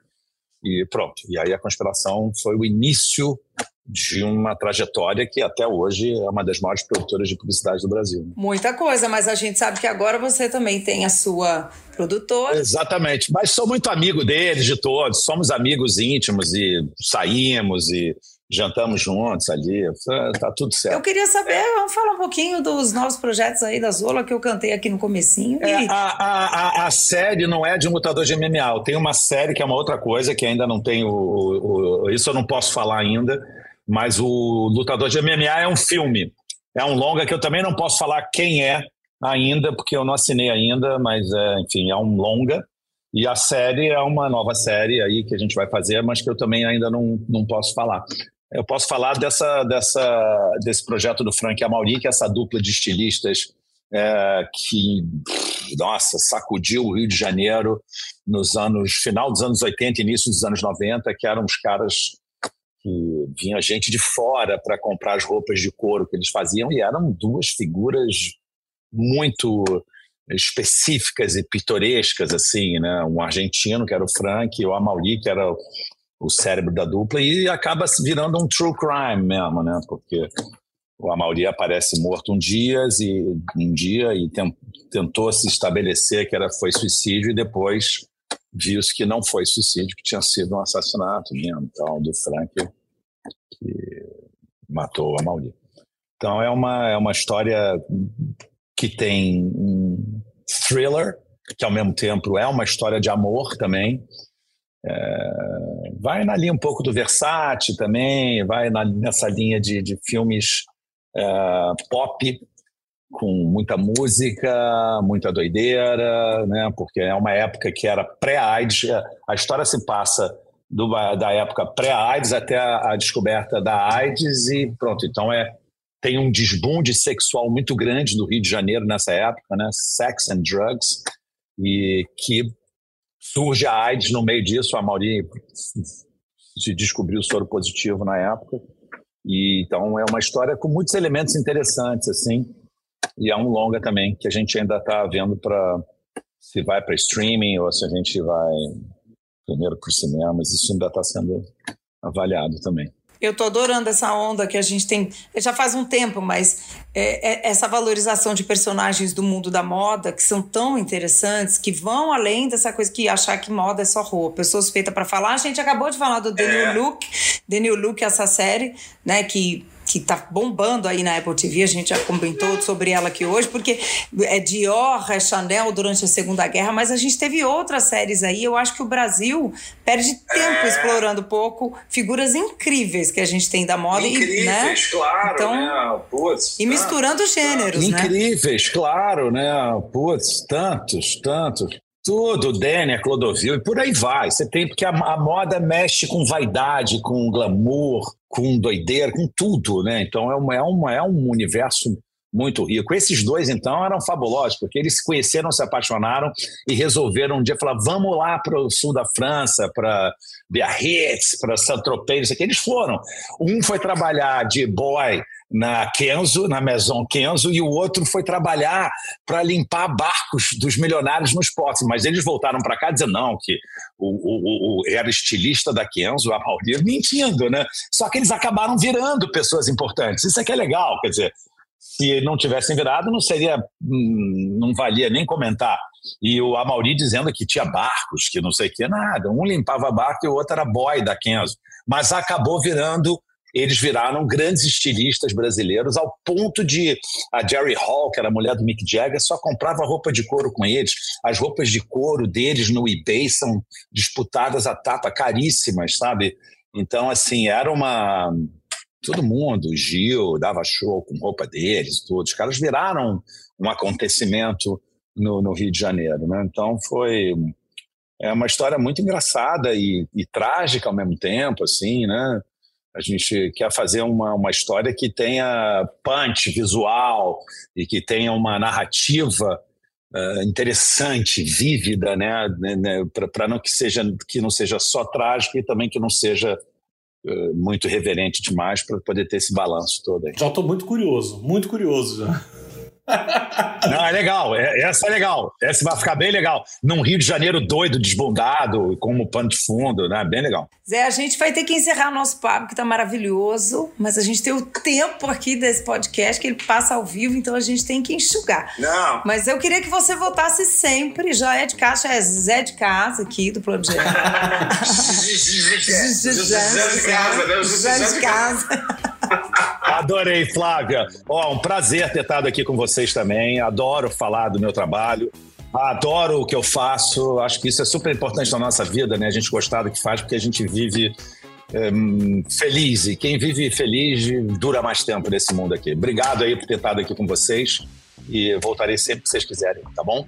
e pronto. E aí a conspiração foi o início de uma trajetória que até hoje é uma das maiores produtoras de publicidade do Brasil. Muita coisa, mas a gente sabe que agora você também tem a sua produtora. Exatamente, mas sou muito amigo deles, de todos, somos amigos íntimos e saímos e jantamos juntos ali, tá tudo certo. Eu queria saber, vamos falar um pouquinho dos novos projetos aí da Zola que eu cantei aqui no comecinho. É, e... a, a, a, a, série não é de um lutador de MMA, tem uma série que é uma outra coisa que ainda não tem o, o, o isso eu não posso falar ainda, mas o Lutador de MMA é um filme. É um longa que eu também não posso falar quem é ainda, porque eu não assinei ainda, mas é, enfim, é um longa. E a série é uma nova série aí que a gente vai fazer, mas que eu também ainda não, não posso falar. Eu posso falar dessa, dessa, desse projeto do Frank Amauri, que é essa dupla de estilistas é, que, nossa, sacudiu o Rio de Janeiro nos anos, final dos anos 80, início dos anos 90, que eram os caras que vinha gente de fora para comprar as roupas de couro que eles faziam e eram duas figuras muito específicas e pitorescas assim, né? Um argentino que era o Frank, e o Amauri que era o cérebro da dupla e acaba virando um true crime mesmo, né? Porque o Amauri aparece morto um dia e um dia e tentou se estabelecer que era foi suicídio e depois viu-se que não foi suicídio, que tinha sido um assassinato mesmo, tal, do Frank, que matou a Mauri. Então é uma, é uma história que tem um thriller, que ao mesmo tempo é uma história de amor também. É, vai na linha um pouco do Versace também, vai na, nessa linha de, de filmes é, pop, com muita música, muita doideira, né? Porque é uma época que era pré-AIDS. A história se passa do, da época pré-AIDS até a, a, descoberta da AIDS e pronto. Então é tem um desbunde sexual muito grande do Rio de Janeiro nessa época, né? Sex and drugs e que surge a AIDS no meio disso. A Mauri se descobriu soro positivo na época. E então é uma história com muitos elementos interessantes assim e é um longa também, que a gente ainda está vendo para se vai para streaming ou se a gente vai primeiro para os cinemas. Isso ainda está sendo avaliado também. Eu estou adorando essa onda que a gente tem, já faz um tempo, mas é, é, essa valorização de personagens do mundo da moda que são tão interessantes, que vão além dessa coisa que achar que moda é só roupa. Pessoas feitas para falar. A gente acabou de falar do The New é. Look, The New Look, essa série, né, que que tá bombando aí na Apple TV, a gente já comentou sobre ela aqui hoje, porque é Dior, é Chanel durante a Segunda Guerra, mas a gente teve outras séries aí. Eu acho que o Brasil perde tempo explorando pouco figuras incríveis que a gente tem da moda. Incríveis, e, né? claro, então, né? Putz, e misturando gêneros, né? Incríveis, claro, né? Putz, tantos, tantos. Tudo, Dênia, Clodovil e por aí vai. Você tem, porque a, a, moda mexe com vaidade, com glamour, com doideira, com tudo, né? Então é, uma, é, uma, é um universo muito rico. Esses dois, então, eram fabulosos, porque eles se conheceram, se apaixonaram e resolveram um dia falar: vamos lá para o sul da França, para Biarritz, para Saint-Tropez, isso aqui. Eles foram. Um foi trabalhar de boy na Kenzo, na Maison Kenzo, e o outro foi trabalhar para limpar barcos dos milionários nos portos. Mas eles voltaram para cá dizendo não, que o, o, o, era estilista da Kenzo, a Maurício, mentindo, né? Só que eles acabaram virando pessoas importantes. Isso é que é legal, quer dizer, se não tivessem virado, não seria, hum, não valia nem comentar. E o Amauri dizendo que tinha barcos, que não sei o que, nada. Um limpava barco e o outro era boy da Kenzo. Mas acabou virando eles viraram grandes estilistas brasileiros, ao ponto de a Jerry Hall, que era a mulher do Mick Jagger, só comprava roupa de couro com eles. As roupas de couro deles no eBay são disputadas a tapa, caríssimas, sabe? Então, assim, era uma. Todo mundo, Gil, dava show com roupa deles, todos. Os caras viraram um acontecimento no, no Rio de Janeiro, né? Então, foi é uma história muito engraçada e, e, trágica ao mesmo tempo, assim, né? A gente quer fazer uma, uma história que tenha punch visual e que tenha uma narrativa uh, interessante, vívida, né? né, né Para não que seja que não seja só trágico e também que não seja uh, muito reverente demais para poder ter esse balanço todo aí. Já estou muito curioso, muito curioso já. Não, é legal. É, essa é legal. Essa vai ficar bem legal. Num Rio de Janeiro doido, desbundado, como pano de fundo, né? Bem legal. Zé, a gente vai ter que encerrar o nosso papo, que tá maravilhoso, mas a gente tem o tempo aqui desse podcast, que ele passa ao vivo, então a gente tem que enxugar. Não. Mas eu queria que você voltasse sempre. Já é de casa, é Zé de casa aqui do Plano Geral. Zé de casa. Adorei, Flávia. Ó, um prazer ter estado aqui com vocês também. Adoro falar do meu trabalho. Adoro o que eu faço. Acho que isso é super importante na nossa vida, né? A gente gostar do que faz, porque a gente vive é, feliz. E quem vive feliz dura mais tempo nesse mundo aqui. Obrigado aí por ter estado aqui com vocês. E voltarei sempre que vocês quiserem, tá bom?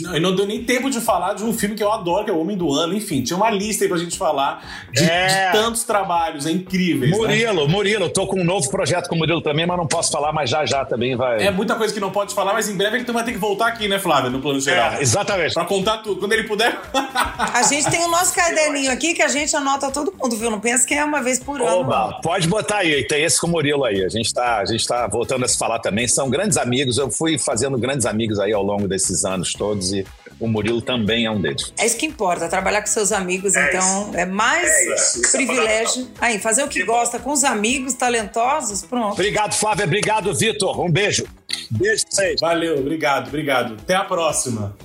Não, e não deu nem tempo de falar de um filme que eu adoro, que é O Homem do Ano. Enfim, tinha uma lista aí pra gente falar de, é... de tantos trabalhos, é incríveis. Murilo, né? Murilo, tô com um novo projeto com o Murilo também, mas não posso falar, mas já já também vai. É muita coisa que não pode falar, mas em breve ele também vai ter que voltar aqui, né, Flávia, no plano geral. É, exatamente. Pra contar tudo, quando ele puder. a gente tem o nosso caderninho aqui que a gente anota todo mundo, viu? Não pensa que é uma vez por ano. Oba, pode botar aí, tem esse com o Murilo aí. A gente, tá, a gente tá voltando a se falar também. São grandes amigos, eu fui fazendo grandes amigos aí ao longo desses anos todos e o Murilo também é um deles. É isso que importa, trabalhar com seus amigos, é então isso. é mais é isso. Isso é privilégio. É aí, fazer o que, que gosta bom. com os amigos talentosos, pronto. Obrigado, Flávia. Obrigado, Vitor. Um beijo. Beijo pra vocês. Valeu, obrigado, obrigado. Até a próxima.